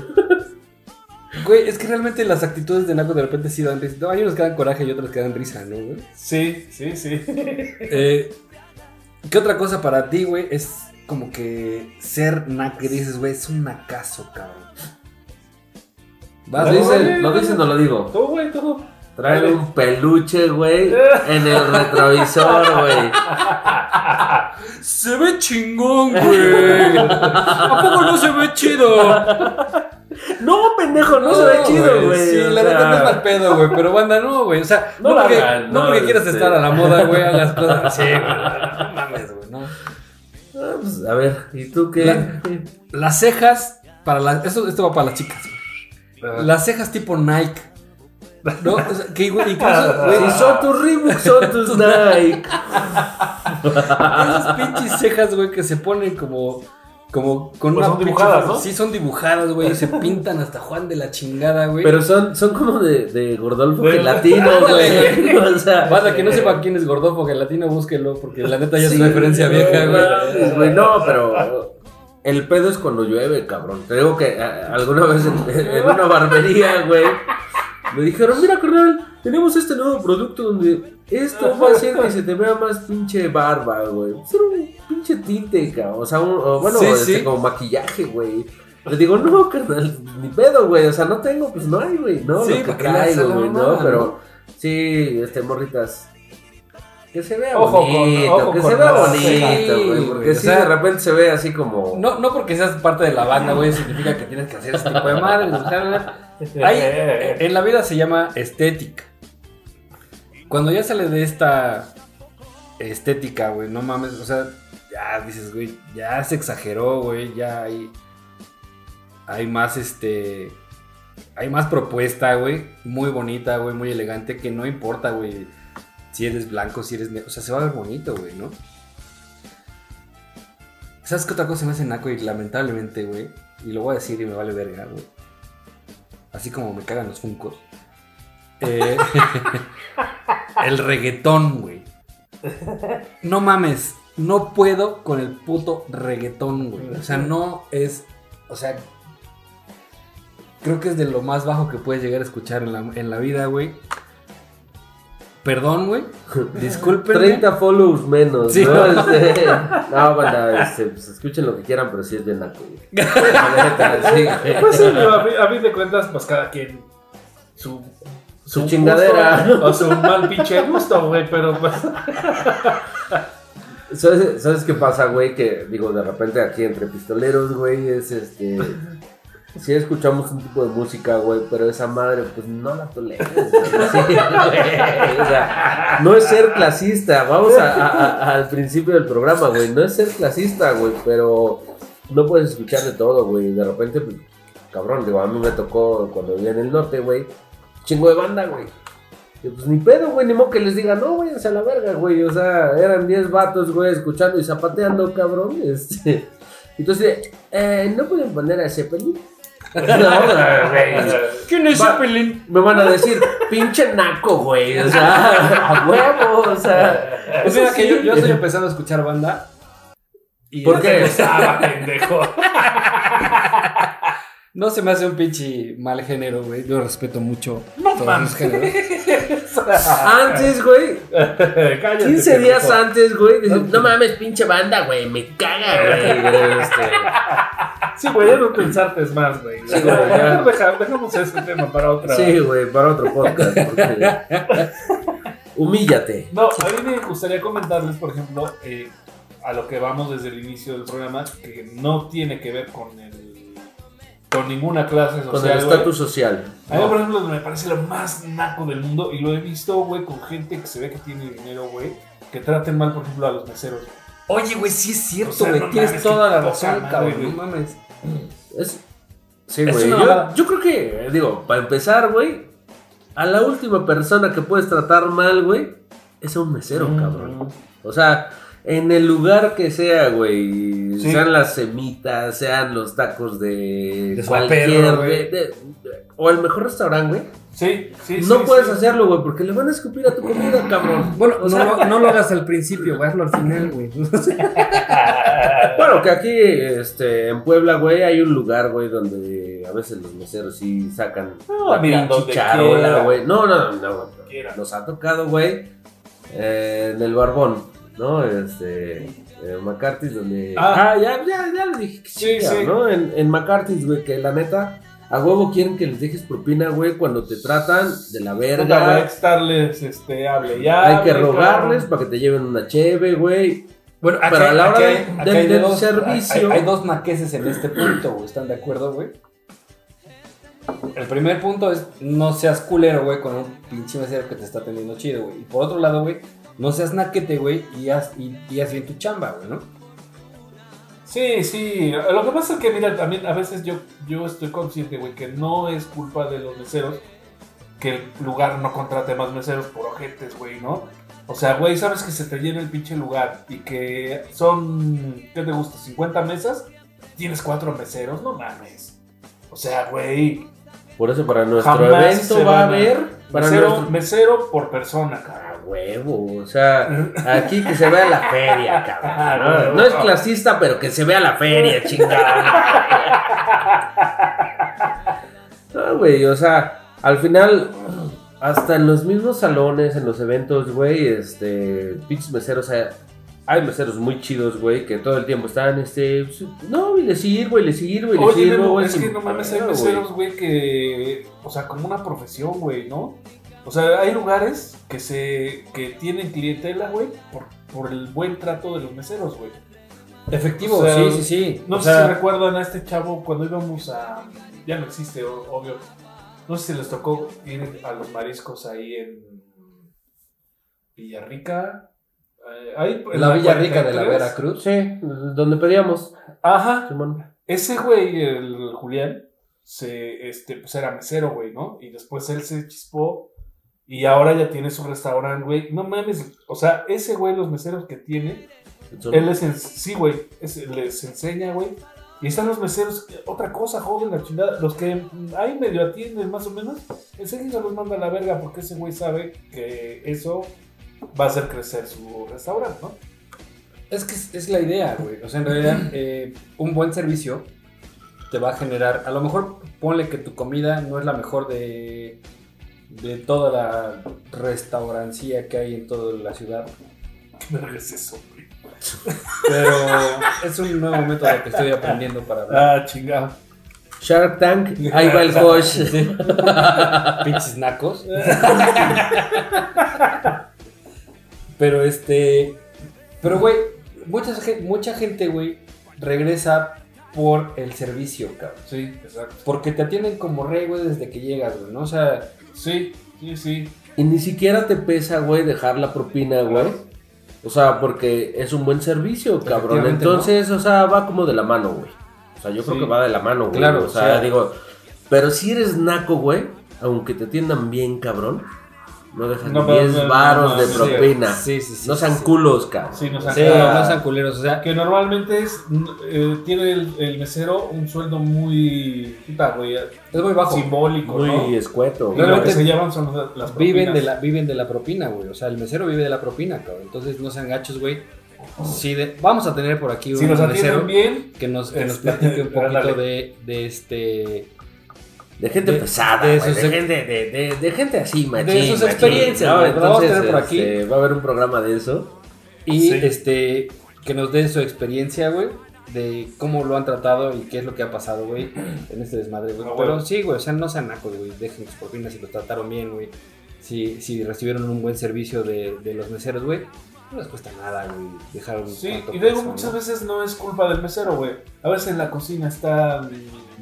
Speaker 1: Güey, es que realmente las actitudes de Naco de repente sí dan risa. No, hay unos que dan coraje y otros que dan risa, ¿no, güey?
Speaker 5: Sí, sí, sí.
Speaker 1: Eh, ¿Qué otra cosa para ti, güey? Es como que ser naco que dices, güey, es un nacazo, cabrón. Vas,
Speaker 4: ¿Lo
Speaker 5: No,
Speaker 1: dice,
Speaker 4: dicen, ¿Lo dicen o lo digo?
Speaker 5: Tú, güey, tú.
Speaker 4: Trae un peluche, güey, en el retrovisor, güey.
Speaker 1: se ve chingón, güey. ¿A poco no se ve chido?
Speaker 4: No, pendejo, no, se ve chido, güey.
Speaker 1: Sí, la neta no es mal pedo, güey. Pero banda, no, güey. O sea, no, porque,
Speaker 4: hagan,
Speaker 1: no
Speaker 4: no,
Speaker 1: porque quieras
Speaker 4: este.
Speaker 1: estar a la moda, güey, hagas cosas así, güey. No mames, güey, no.
Speaker 4: Pues, a ver, ¿y tú qué?
Speaker 1: La- Las cejas, para las, esto, esto va para las chicas. Las cejas tipo Nike. ¿No? O sea, que incluso, güey,
Speaker 4: son tus Reebok, son tus Nike.
Speaker 1: esas pinches cejas, güey, que se ponen como. Como con
Speaker 5: Pues
Speaker 1: una
Speaker 5: son dibujadas,
Speaker 1: pinche-
Speaker 5: ¿no?
Speaker 1: Sí, son dibujadas, güey. Y se pintan hasta Juan de la chingada, güey.
Speaker 4: Pero son, son como de, de Gordolfo
Speaker 5: De-
Speaker 4: gelatino, güey. O sea,
Speaker 1: Banda, que no sepa quién es Gordolfo Gelatino, búsquelo, porque la neta ya es una referencia vieja, güey.
Speaker 4: güey. No, pero el pedo es cuando llueve, cabrón. Te digo que a- alguna vez en, en una barbería, güey, me dijeron, mira, carnal, tenemos este nuevo producto donde Esto va a hacer que se te vea más pinche barba, güey. Ser un pinche tinte, cabrón. O sea, un, o bueno,
Speaker 1: Sí,
Speaker 4: este,
Speaker 1: sí.
Speaker 4: como maquillaje, güey. Le digo, no, carnal, ni pedo, güey. O sea, no tengo, pues no hay, güey. No,
Speaker 1: Sí,
Speaker 4: lo que
Speaker 1: ¿para qué le haces
Speaker 4: traigo,
Speaker 1: la
Speaker 4: güey, ¿no? Pero sí, este, morritas. Que se vea
Speaker 5: Ojo con-
Speaker 4: bonito,
Speaker 5: ojo
Speaker 4: que
Speaker 5: con
Speaker 4: se vea bonito, güey. Porque si
Speaker 1: sea-
Speaker 4: de repente se ve así como.
Speaker 1: No, no porque seas parte de la banda, güey, significa que tienes que hacer ese tipo de madre. Hay, en la vida se llama estética. Cuando ya sale de esta estética, güey, no mames, o sea, ya dices, güey, ya se exageró, güey, ya hay, hay más, este, hay más propuesta, güey, muy bonita, güey, muy elegante, que no importa, güey, si eres blanco, si eres negro, o sea, se va a ver bonito, güey, ¿no? ¿Sabes qué otra cosa me hace naco? Y lamentablemente, güey, y lo voy a decir y me vale verga, güey. Así como me cagan los funcos. Eh, el reggaetón, güey. No mames, no puedo con el puto reggaetón, güey. O sea, no es. O sea, creo que es de lo más bajo que puedes llegar a escuchar en la, en la vida, güey. Perdón, güey. Disculpen.
Speaker 4: 30 follows menos,
Speaker 1: Sí.
Speaker 4: ¿no? Este, no, banda, este, pues, escuchen lo que quieran, pero sí es bien naco, sí, güey.
Speaker 5: Pues sí, a, fin, a fin de cuentas, pues cada quien su,
Speaker 4: Su chingadera.
Speaker 5: gusto o su mal pinche gusto, güey, pero pues.
Speaker 4: ¿Sabes, ¿Sabes qué pasa, güey? Que, digo, de repente aquí entre pistoleros, güey, es este... Sí escuchamos un tipo de música, güey, pero esa madre, pues no la toleras, güey. Sí, güey. O sea, no es ser clasista. Vamos a- a- a- al principio del programa, güey. No es ser clasista, güey, pero no puedes escuchar de todo, güey. De repente, pues, cabrón, digo, a mí me tocó cuando vivía en el norte, güey, chingo de banda, güey. Y pues ni pedo, güey, ni modo que les diga, no, váyanse a la verga, güey. O sea, eran 10 vatos, güey, escuchando y zapateando, cabrón. Este. Entonces, eh, ¿no pueden poner a Zeppelin? No, güey.
Speaker 1: ¿Quién es
Speaker 4: Va-
Speaker 1: Zeppelin?
Speaker 4: Me van a decir, pinche naco, güey. O sea, a huevo, o sea.
Speaker 1: Pues mira que yo, yo estoy empezando a escuchar banda. Y
Speaker 4: ¿Por qué?
Speaker 5: Estaba pendejo.
Speaker 1: No se me hace un pinche mal género, güey. Yo respeto mucho todos
Speaker 5: mames.
Speaker 1: los géneros.
Speaker 4: Antes, güey,
Speaker 5: Cállate.
Speaker 4: 15 días antes, güey, no mames, pinche banda, güey, me caga, güey. Este,
Speaker 5: Sí, güey, ya no pensarte es más, güey.
Speaker 4: Sí.
Speaker 5: Deja- dejamos ese tema para otra.
Speaker 4: Sí, güey, para otro podcast. porque- Humíllate.
Speaker 5: No, a mí me gustaría comentarles, por ejemplo, eh, a lo que vamos desde el inicio del programa, que no tiene que ver con el con ninguna clase social.
Speaker 4: Con el estatus social.
Speaker 5: A mí, por ejemplo, me parece lo más naco del mundo y lo he visto, güey, con gente que se ve que tiene dinero, güey, que traten mal, por ejemplo, a los meseros.
Speaker 1: Oye, güey, sí es cierto,
Speaker 5: O sea,
Speaker 1: güey.
Speaker 5: no
Speaker 1: Tienes toda la razón, cabrón. No mames.
Speaker 4: Es, sí, güey. Yo, yo creo que, digo, para empezar, güey, a la última persona que puedes tratar mal, güey, es a un mesero,
Speaker 5: Mm.
Speaker 4: cabrón. O sea, en el lugar que sea, güey,
Speaker 5: Sí.
Speaker 4: sean las semitas, sean los tacos de,
Speaker 1: De
Speaker 4: cualquier,
Speaker 1: perro,
Speaker 4: güey, de- o el mejor restaurante, güey.
Speaker 5: Sí, sí,
Speaker 4: no
Speaker 5: sí,
Speaker 4: puedes
Speaker 5: sí.
Speaker 4: hacerlo, güey, porque le van a escupir a tu comida, cabrón.
Speaker 1: Bueno,
Speaker 4: O sea,
Speaker 1: no, lo- no lo hagas al principio, güey. Hazlo al final, güey.
Speaker 4: Bueno, que aquí este, en Puebla, güey, hay un lugar, güey, donde a veces los meseros sí sacan
Speaker 5: No,
Speaker 4: la
Speaker 5: mira,
Speaker 4: charola, güey. No, no, no, no. Nos ha tocado, güey, eh, en el Barbón, ¿no? Este, en McCarthy's, donde...
Speaker 5: Ah.
Speaker 4: Ah, ya, ya, ya les dije que
Speaker 5: Sí,
Speaker 4: chinga,
Speaker 5: sí.
Speaker 4: ¿no? En, en McCarthy's, güey, que la neta, a huevo quieren que les dejes propina, güey, cuando te tratan de la
Speaker 5: Puta, voy a
Speaker 4: verga.
Speaker 5: estarles, este, hable ya.
Speaker 4: Hay que rogarles para que te lleven una cheve, güey.
Speaker 1: Bueno,
Speaker 4: Pero a la hora de-
Speaker 1: aquí
Speaker 4: del-
Speaker 1: hay
Speaker 4: del
Speaker 1: dos,
Speaker 4: servicio-
Speaker 1: Hay, hay dos naqueses en este punto, güey. ¿Están de acuerdo, güey? El primer punto es no seas culero, güey, con un pinche mesero que te está atendiendo chido, güey. Y por otro lado, güey, no seas naquete, güey, y haz, y, y haz bien tu chamba, güey, ¿no?
Speaker 5: Sí, sí. Lo que pasa es que, mira, también a veces yo, yo estoy consciente, güey, que no es culpa de los meseros que el lugar no contrate más meseros por ojetes, güey, ¿no? O sea, güey, sabes que se te llena el pinche lugar y que son, ¿qué te gusta? ¿50 mesas? Tienes cuatro meseros, no mames. O sea, güey,
Speaker 4: Por eso para nuestro evento va a haber...
Speaker 5: Mesero,
Speaker 4: nuestro-
Speaker 5: mesero por persona, cabrón.
Speaker 4: Huevo, o sea, aquí que se vea la feria,
Speaker 5: Ah,
Speaker 4: cabrón. No, No es clasista, pero que se vea la feria, chingada. No, güey, o sea, al final, Hasta en los mismos salones, en los eventos, güey, este, pinches meseros, o sea, hay meseros muy chidos, güey, que todo el tiempo están, este, pues, no, y le sirvo, y le sirvo, y le sirvo, güey.
Speaker 5: es que no mames, hay
Speaker 4: güey.
Speaker 5: meseros, güey, que. O sea, como una profesión, güey, ¿no? O sea, hay lugares que se. que tienen clientela, güey, por, por el buen trato de los meseros, güey.
Speaker 1: Efectivo,
Speaker 5: O sea,
Speaker 1: sí, sí, sí.
Speaker 5: No
Speaker 1: O
Speaker 5: sé
Speaker 1: sea,
Speaker 5: si recuerdan a este chavo cuando íbamos a. Ya no existe, obvio. No sé si les tocó ir a los mariscos ahí en. Villarrica. eh, ahí en
Speaker 1: la Villa Rica de la
Speaker 5: 43.
Speaker 1: Veracruz.
Speaker 4: Sí, donde pedíamos,
Speaker 5: Ajá.
Speaker 4: Simón.
Speaker 5: Ese güey, el Julián, se, este, pues era mesero, güey, ¿no? Y después él se chispó y ahora ya tiene su restaurante, güey. No mames, o sea, ese güey, los meseros que tiene, él les, ens- sí, güey, es- les enseña, güey. Y están los meseros, otra cosa, joven, la chingada. Los que ahí medio atienden más o menos, enseguida los manda a la verga porque ese güey sabe que eso va a hacer crecer su restaurante, ¿no?
Speaker 1: Es que es, es la idea, güey. O sea, en realidad, eh, un buen servicio te va a generar. A lo mejor ponle que tu comida no es la mejor de, de toda la restaurancía que hay en toda la ciudad.
Speaker 5: ¿Qué verga es eso, güey?
Speaker 1: Pero es un nuevo método que estoy aprendiendo para hablar.
Speaker 5: Ah, chingado.
Speaker 4: Shark Tank, ahí va el coach.
Speaker 1: Pinches nacos. Pero este. Pero, güey, mucha, mucha gente, güey, regresa por el servicio, cabrón.
Speaker 5: Sí, exacto.
Speaker 1: Porque te atienden como rey, güey, desde que llegas, güey, ¿no? O sea,
Speaker 5: Sí, sí, sí.
Speaker 4: Y ni siquiera te pesa, güey, dejar la propina, güey. O sea, porque es un buen servicio, cabrón. Entonces, o sea, va como de la mano, güey. O sea, yo creo que va de la mano, güey.
Speaker 1: Claro,
Speaker 4: o sea,
Speaker 1: sí.
Speaker 4: digo, pero si eres naco, güey, aunque te atiendan bien, cabrón, no dejan
Speaker 5: No,
Speaker 4: 10
Speaker 5: no, no,
Speaker 4: varos
Speaker 5: no,
Speaker 4: de
Speaker 5: sí,
Speaker 4: propina.
Speaker 1: sí, sí, sí,
Speaker 4: no sean
Speaker 1: sí.
Speaker 4: culos, cabrón.
Speaker 5: Sí, no sean
Speaker 1: sí, no sean culeros, o sea,
Speaker 5: Que normalmente es, eh, tiene el, el mesero un sueldo muy, puta, güey,
Speaker 1: es muy bajo.
Speaker 5: simbólico,
Speaker 4: Muy
Speaker 5: ¿no?
Speaker 4: escueto,
Speaker 5: Y
Speaker 4: güey.
Speaker 5: lo que se llevan son las- las
Speaker 1: Viven de, la, viven de la propina, güey. O sea, el mesero vive de la propina, cabrón. Entonces no sean gachos, güey. Si de- vamos a tener por aquí un
Speaker 5: Si nos atienden
Speaker 1: mesero
Speaker 5: bien,
Speaker 1: que nos, que nos
Speaker 5: Este,
Speaker 1: platique un poquito de, de este
Speaker 4: De gente
Speaker 1: de-
Speaker 4: pesada,
Speaker 1: de
Speaker 4: gente, de, de- de gente así, machín.
Speaker 1: de sus
Speaker 4: machín,
Speaker 1: experiencias,
Speaker 4: ¿no?
Speaker 1: güey, lo vamos a
Speaker 4: Entonces,
Speaker 1: tener por aquí.
Speaker 4: este, va a haber un programa de eso.
Speaker 1: y
Speaker 5: Sí.
Speaker 1: este que nos dé su experiencia, güey, de cómo lo han tratado y qué es lo que ha pasado, güey, en este desmadre, güey.
Speaker 5: Ah,
Speaker 1: Pero
Speaker 5: bueno.
Speaker 1: sí, güey, o sea, no sean nacos, güey. Dejen sus propinas si los trataron bien, güey. Si, si recibieron un buen servicio de, de los meseros, güey. No les cuesta nada, güey, dejar un
Speaker 5: sí, y luego muchas
Speaker 1: ¿no?
Speaker 5: veces no es culpa del mesero, güey. A veces en la cocina está...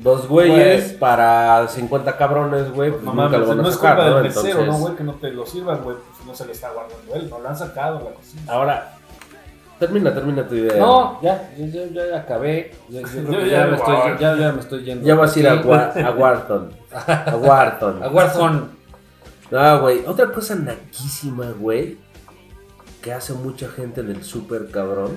Speaker 4: Dos güeyes
Speaker 5: Güey.
Speaker 4: para 50 cabrones, güey. Pues
Speaker 5: No
Speaker 4: nunca lo van a
Speaker 5: no es
Speaker 4: sacar,
Speaker 5: culpa
Speaker 4: ¿no?
Speaker 5: del mesero,
Speaker 4: Entonces,
Speaker 5: ¿no, güey? Que no te lo sirvan, güey. Pues no se lo está guardando él, no lo han sacado en la cocina.
Speaker 4: Ahora, termina, termina tu idea.
Speaker 1: No, ya, ya, ya, ya acabé. Ya, yo creo que
Speaker 5: Ya,
Speaker 1: ya, me estoy, ya, ya me estoy yendo.
Speaker 4: Ya vas a ir a,
Speaker 1: aquí.
Speaker 4: Wa- a Wharton. A Wharton.
Speaker 1: A Warzone.
Speaker 4: No, güey. Otra cosa naquísima, güey. Que hace mucha gente en el súper cabrón.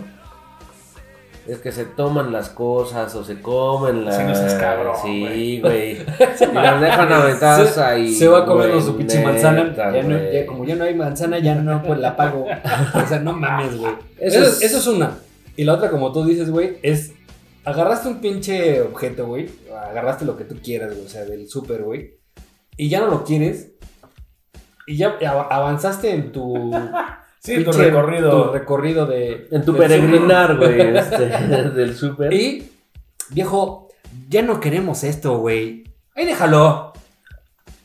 Speaker 4: Es que se toman las cosas o se comen las.
Speaker 5: Sí, no seas cabrón,
Speaker 4: Sí, güey. Y las dejan aventadas ahí.
Speaker 1: se va comiendo su pinche manzana. Ya no,
Speaker 4: güey.
Speaker 1: ya, como ya no hay manzana, ya no, pues la pago. O sea, no mames, güey. Eso,
Speaker 4: Eso
Speaker 1: es,
Speaker 4: es-
Speaker 1: eso es una. Y la otra, como tú dices, güey, es. Agarraste un pinche objeto, güey. Agarraste lo que tú quieras, güey. O sea, del súper, güey. Y ya no lo quieres. Y ya av- avanzaste en tu.
Speaker 5: Sí, tu recorrido.
Speaker 1: Tu recorrido de.
Speaker 4: En tu peregrinar, güey. Este, del súper.
Speaker 1: Y, viejo, ya no queremos esto, güey. Ahí déjalo.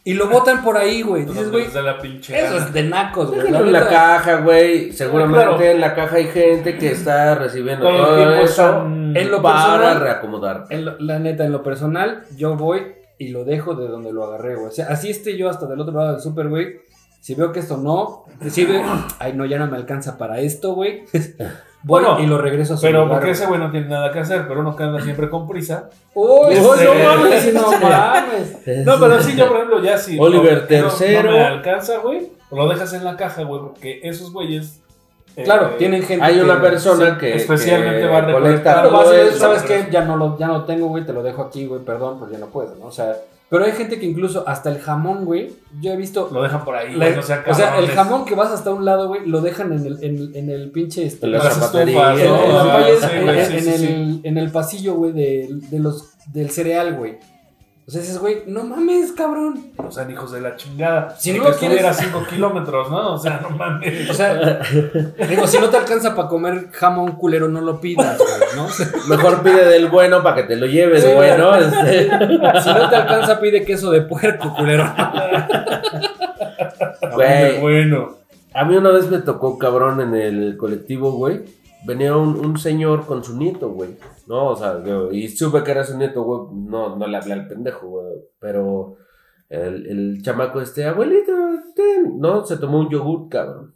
Speaker 1: Y lo botan por ahí, güey. Dices, güey, eso es de nacos, güey.
Speaker 4: En la caja, güey. Seguramente
Speaker 5: Claro.
Speaker 4: en la caja hay gente que está recibiendo
Speaker 5: Todo
Speaker 4: eso
Speaker 1: En lo
Speaker 4: para
Speaker 1: personal,
Speaker 4: reacomodar.
Speaker 1: en lo- la neta, en lo personal, yo voy y lo dejo de donde lo agarré, güey. O sea, así esté yo hasta del otro lado del súper, güey. Si veo que esto no, si veo, ay, no, ya no me alcanza para esto, güey. Voy
Speaker 5: Bueno,
Speaker 1: y lo regreso a su
Speaker 5: Pero
Speaker 1: lugar,
Speaker 5: porque ese
Speaker 1: güey.
Speaker 5: no tiene nada que hacer, pero uno que anda siempre con prisa.
Speaker 1: Uy,
Speaker 5: Este-
Speaker 1: no mames, no mames.
Speaker 5: No, pero sí, yo por ejemplo, ya sí.
Speaker 4: Oliver
Speaker 5: no, no-
Speaker 4: III.
Speaker 5: No, me alcanza, güey. Lo dejas en la caja, güey, porque esos güeyes. eh,
Speaker 1: Claro, tienen gente.
Speaker 4: Hay una
Speaker 1: que-
Speaker 4: persona que,
Speaker 5: especialmente
Speaker 4: que
Speaker 5: va a recolectar
Speaker 4: colecta
Speaker 1: Claro,
Speaker 4: todo
Speaker 1: vas a decir,
Speaker 4: eso.
Speaker 1: ¿sabes qué? Ya no lo, ya no lo tengo, güey, te lo dejo aquí, güey, perdón, pues ya no puedo, ¿no? O sea, pero hay gente que incluso hasta el jamón, güey, yo he visto...
Speaker 5: Lo dejan por ahí,
Speaker 1: la-
Speaker 5: güey, no sean
Speaker 1: o sea, el jamón que vas hasta un lado, güey, lo dejan en el, en, en el pinche... Este,
Speaker 4: En la
Speaker 5: Las estufas,
Speaker 1: en el pasillo, güey, de, de los, del cereal, güey. O sea, dices, güey, no mames, cabrón.
Speaker 5: O sea, hijos de la chingada.
Speaker 1: Si no
Speaker 5: que
Speaker 1: quieres-
Speaker 5: estuviera a 5 kilómetros, ¿no? O sea, no mames.
Speaker 1: O sea, digo, si no te alcanza para comer jamón culero, no lo pidas, güey, ¿no?
Speaker 4: Mejor pide del bueno para que te lo lleves,
Speaker 1: Sí.
Speaker 4: güey, ¿no? Este,
Speaker 1: Si no te alcanza, pide queso de puerco, culero.
Speaker 4: Güey.
Speaker 5: Bueno.
Speaker 4: A mí una vez me tocó, cabrón, en el colectivo, güey. Venía un, un señor con su nieto, güey. No, o sea, yo- y supe que era su nieto, güey. No, no le hablé al pendejo, güey. Pero el, el chamaco este, abuelito, ten", no, se tomó un yogur, cabrón.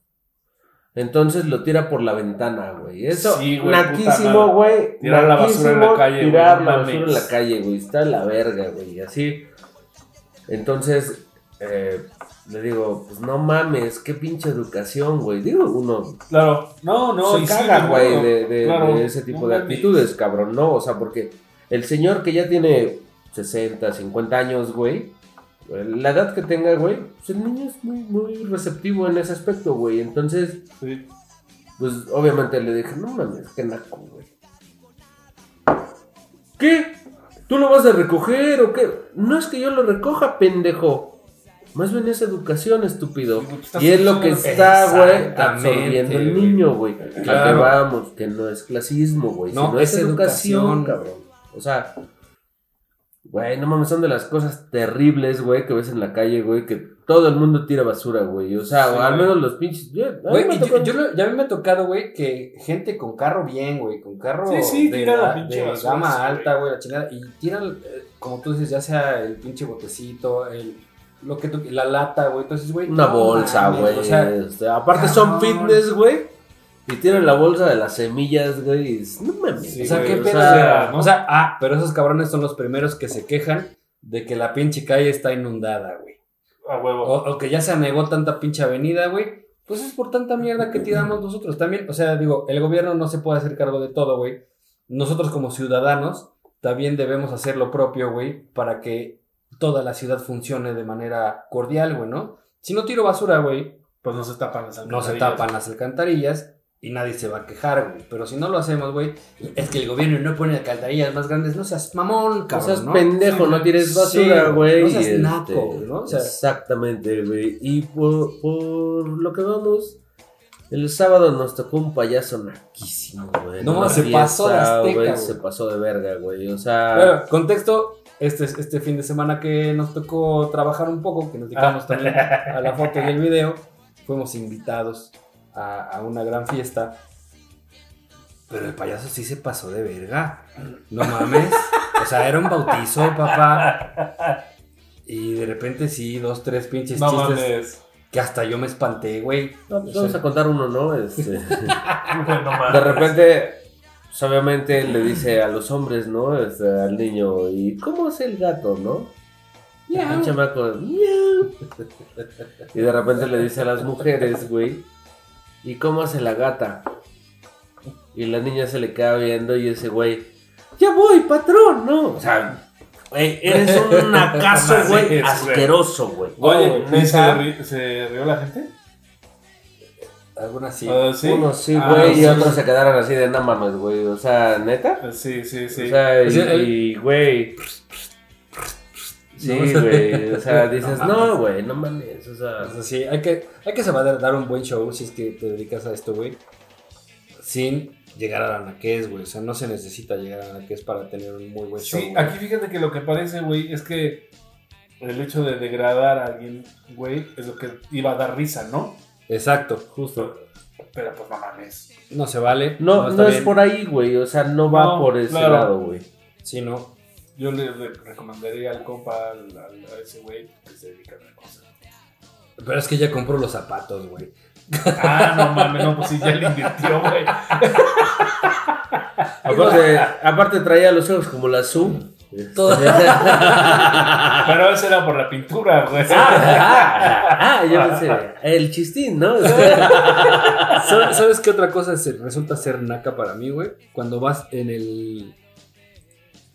Speaker 4: Entonces lo tira por la ventana, güey. Eso,
Speaker 5: Sí, güey,
Speaker 4: naquísimo, güey.
Speaker 5: Tirar la basura en la calle, güey,
Speaker 4: Tirar
Speaker 5: no
Speaker 4: la
Speaker 5: mames.
Speaker 4: basura en la calle, güey. Está la verga, güey. Así. Entonces, eh, le digo, pues no mames, qué pinche educación, güey. Digo, uno
Speaker 5: Claro. No, no.
Speaker 4: se caga, güey, de, de-
Speaker 5: Claro.
Speaker 4: de ese tipo
Speaker 5: No
Speaker 4: de actitudes, cabrón, ¿no? O sea, porque el señor que ya tiene 60, 50 años, güey, la edad que tenga, güey, pues el niño es muy, muy receptivo en ese aspecto, güey. Entonces,
Speaker 5: Sí.
Speaker 4: pues obviamente le dije, no mames, qué naco, güey. ¿Qué? ¿Tú lo vas a recoger o qué? No es que yo lo recoja, pendejo. Más bien es educación, estúpido.
Speaker 5: Estás
Speaker 4: Y es lo que está, güey, absorbiendo el niño, güey. A que
Speaker 1: Claro.
Speaker 4: vamos, que no es clasismo, güey.
Speaker 1: No,
Speaker 4: sino es,
Speaker 1: es
Speaker 4: educación,
Speaker 1: educación.
Speaker 4: cabrón. O sea, güey, no mames, son de las cosas terribles, güey, que ves en la calle, güey, que todo el mundo tira basura, güey. O sea,
Speaker 5: Sí,
Speaker 4: o al menos los pinches.
Speaker 1: Güey,
Speaker 4: me
Speaker 1: yo,
Speaker 4: tocó-
Speaker 1: yo lo- ya a mí me ha tocado, güey, que gente con carro bien, güey, con carro
Speaker 5: Sí, sí,
Speaker 1: de,
Speaker 5: tira la
Speaker 1: la-
Speaker 5: pinche
Speaker 1: de
Speaker 5: basura,
Speaker 1: gama alta, güey, la chingada, y tiran, eh, como tú dices, ya sea el pinche botecito, el, lo que tú, la lata, güey, entonces, güey.
Speaker 4: Una
Speaker 1: no
Speaker 4: bolsa, güey.
Speaker 1: O sea,
Speaker 4: este, aparte son fitness, güey. Y tienen la bolsa de las semillas, güey. No mames.
Speaker 5: Sí,
Speaker 1: o sea,
Speaker 5: güey,
Speaker 1: qué
Speaker 5: o
Speaker 1: pedo.
Speaker 5: sea, ¿no?
Speaker 1: O sea, ah, pero esos cabrones son los primeros que se quejan de que la pinche calle está inundada, güey.
Speaker 5: A huevo.
Speaker 1: O, o que ya se anegó tanta pinche avenida, güey. Pues es por tanta mierda que tiramos nosotros. También, o sea, digo, el gobierno no se puede hacer cargo de todo, güey. Nosotros como ciudadanos también debemos hacer lo propio, güey, para que toda la ciudad funcione de manera cordial, güey, ¿no? Si no tiro basura, güey,
Speaker 5: Pues no se tapan las
Speaker 1: no se
Speaker 5: alcantarillas.
Speaker 1: tapan las alcantarillas y nadie se va a quejar, güey. Pero si no lo hacemos, güey, es que el gobierno no pone alcantarillas más grandes, no seas mamón,
Speaker 4: No
Speaker 1: cabrón,
Speaker 4: seas
Speaker 1: ¿no?
Speaker 4: pendejo,
Speaker 5: Sí,
Speaker 4: no tires basura, güey.
Speaker 1: no seas
Speaker 4: este,
Speaker 1: naco, ¿no? O sea-
Speaker 4: exactamente, güey. Y por, por lo que vamos, el sábado nos tocó un payaso naquísimo, güey.
Speaker 1: No, se pasó de azteca,
Speaker 4: güey,
Speaker 1: güey.
Speaker 4: Se pasó de verga, güey. O sea,
Speaker 1: Bueno, contexto, este, este fin de semana que nos tocó trabajar un poco, que nos dedicamos
Speaker 5: Ah.
Speaker 1: también a la foto y el video, fuimos invitados a, a una gran fiesta. Pero el payaso sí se pasó de verga. No mames. O sea, era un bautizo, papá. Y de repente sí, dos, tres pinches
Speaker 5: No
Speaker 1: chistes
Speaker 5: mames.
Speaker 1: que hasta yo me espanté, güey.
Speaker 4: no,
Speaker 1: O
Speaker 4: vamos
Speaker 1: sea,
Speaker 4: a contar uno, ¿no? Este,
Speaker 5: No mames.
Speaker 4: de repente, pues, obviamente le dice a los hombres, ¿no? Al niño, ¿y cómo es el gato, no? Un chamaco, "Miau". Y de repente le dice a las mujeres, güey, ¿y cómo hace la gata? Y la niña se le queda viendo y ese güey, ya voy, patrón, ¿no? O sea, güey, eres un acaso, güey, asqueroso, güey.
Speaker 5: Oye,
Speaker 1: Oh,
Speaker 5: ¿y se, ri- se rió la gente?
Speaker 1: Algunas sí.
Speaker 5: Ah, ¿Sí?
Speaker 4: Unos sí,
Speaker 5: Ah,
Speaker 4: güey, y
Speaker 5: sí.
Speaker 4: otros se quedaron así de no mames, güey. O sea, ¿neta?
Speaker 5: Sí, sí, sí.
Speaker 4: O sea, y,
Speaker 1: el-
Speaker 4: y, güey. Sí,
Speaker 1: No,
Speaker 4: güey. O sea, dices,
Speaker 1: No
Speaker 4: no, güey, no mames. O sea,
Speaker 1: O sea, sí, hay que, hay que saber dar un buen show si es que te dedicas a esto, güey. Sin llegar a la naquez, güey. O sea, no se necesita llegar a la naquez para tener un muy buen show.
Speaker 5: Sí, aquí fíjate que lo que parece, güey, es que el hecho de degradar a alguien, güey, es lo que iba a dar risa, ¿no?
Speaker 1: Exacto, justo.
Speaker 5: Pero pues no mames.
Speaker 1: No se vale.
Speaker 4: no, no es por ahí, güey. O sea, no va
Speaker 5: No,
Speaker 4: por ese
Speaker 5: claro.
Speaker 4: lado, güey.
Speaker 1: Sí, no.
Speaker 5: Yo le re- recomendaría al compa, al- al- a ese güey, que se dedica a otra cosa.
Speaker 1: Pero es que ya compró los zapatos, güey.
Speaker 5: Ah, no mames, no, pues sí, ya le invirtió, güey.
Speaker 4: Aparte, aparte traía los ojos como la Zoom.
Speaker 1: Todo-
Speaker 5: Pero eso era por la pintura, güey.
Speaker 4: ah, yo pensé, el chistín, ¿no?
Speaker 1: ¿Sabes sabes qué otra cosa se- resulta ser naca para mí, güey? Cuando vas en el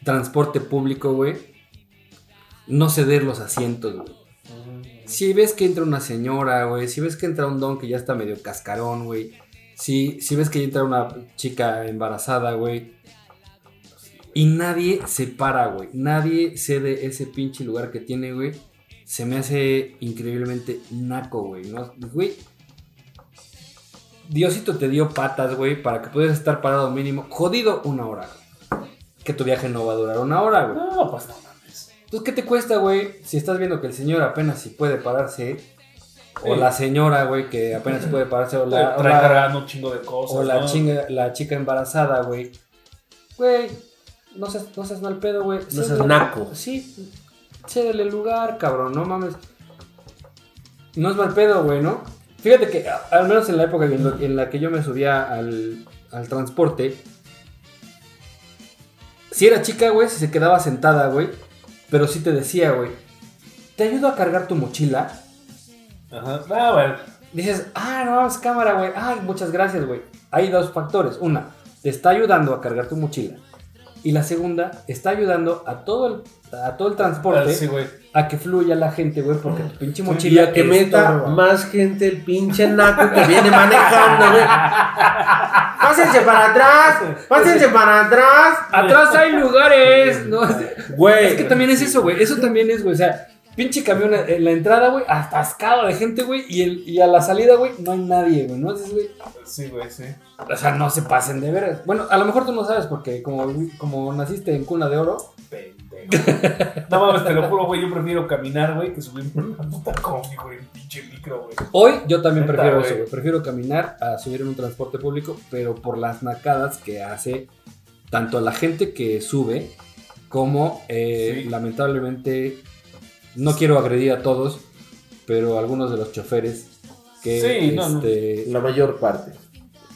Speaker 1: transporte público, güey, no ceder los asientos, güey. Si ves que entra una señora, güey, si ves que entra un don que ya está medio cascarón, güey, si, si ves que entra una chica embarazada, güey, Y nadie se para, güey. Nadie cede ese pinche lugar que tiene, güey. Se me hace increíblemente naco, güey. ¿no? Güey. Diosito te dio patas, güey, para que pudieras estar parado mínimo. Jodido una hora, güey. Que tu viaje no va a durar una hora, güey.
Speaker 5: No, pues no mames.
Speaker 1: Entonces, ¿qué te cuesta, güey? Si estás viendo que el señor apenas si puede pararse. O
Speaker 5: Sí.
Speaker 1: la señora, güey, que apenas si puede pararse. O la, o
Speaker 5: Trae
Speaker 1: la-
Speaker 5: cargando un chingo de cosas.
Speaker 1: o la,
Speaker 5: ¿no?
Speaker 1: chinga, la chica embarazada, güey. Güey, no seas, no seas mal pedo, güey.
Speaker 4: seas
Speaker 1: Cédele-
Speaker 4: naco.
Speaker 1: Sí, cédele el lugar, cabrón, no mames. No es mal pedo, güey, ¿no? Fíjate que, al menos en la época en, lo- en la que yo me subía al, al transporte, si era chica, güey, si se quedaba sentada, güey, pero sí te decía, güey, te ayudo a cargar tu mochila.
Speaker 5: Ajá. Ah, bueno.
Speaker 1: Dices, ah, no, es cámara, güey. Ay, muchas gracias, güey. Hay dos factores. Una, te está ayudando a cargar tu mochila. Y la segunda, está ayudando a todo el, a todo el transporte
Speaker 5: Ah, Sí,
Speaker 1: a que fluya la gente, güey, porque tu pinche
Speaker 4: Y
Speaker 1: mochila
Speaker 4: a que meta más gente el pinche naco que viene manejando, güey. Pásense para atrás, pásense para atrás.
Speaker 1: Atrás hay lugares, ¿no?
Speaker 4: Güey.
Speaker 1: Es que también es eso, güey. Eso también es, güey. O sea, pinche camión en la entrada, güey, atascado de gente, güey. Y, el- y a la salida, güey, no hay nadie, güey. ¿no? Dices, güey,
Speaker 5: Sí, güey, sí.
Speaker 1: O sea, no se pasen de veras. Bueno, a lo mejor tú no sabes porque como, como naciste en cuna de oro.
Speaker 5: Pendejo. No mames, te lo juro, güey. Yo prefiero caminar, güey, que subir por una puta combi, güey. En pinche micro, güey.
Speaker 1: Hoy yo también
Speaker 5: Neta,
Speaker 1: prefiero eso, güey. Prefiero caminar a subir en un transporte público, pero por las nacadas que hace tanto la gente que sube como eh,
Speaker 5: Sí.
Speaker 1: lamentablemente, no quiero agredir a todos, pero algunos de los choferes que,
Speaker 5: Sí, no, no.
Speaker 1: este,
Speaker 4: La mayor parte.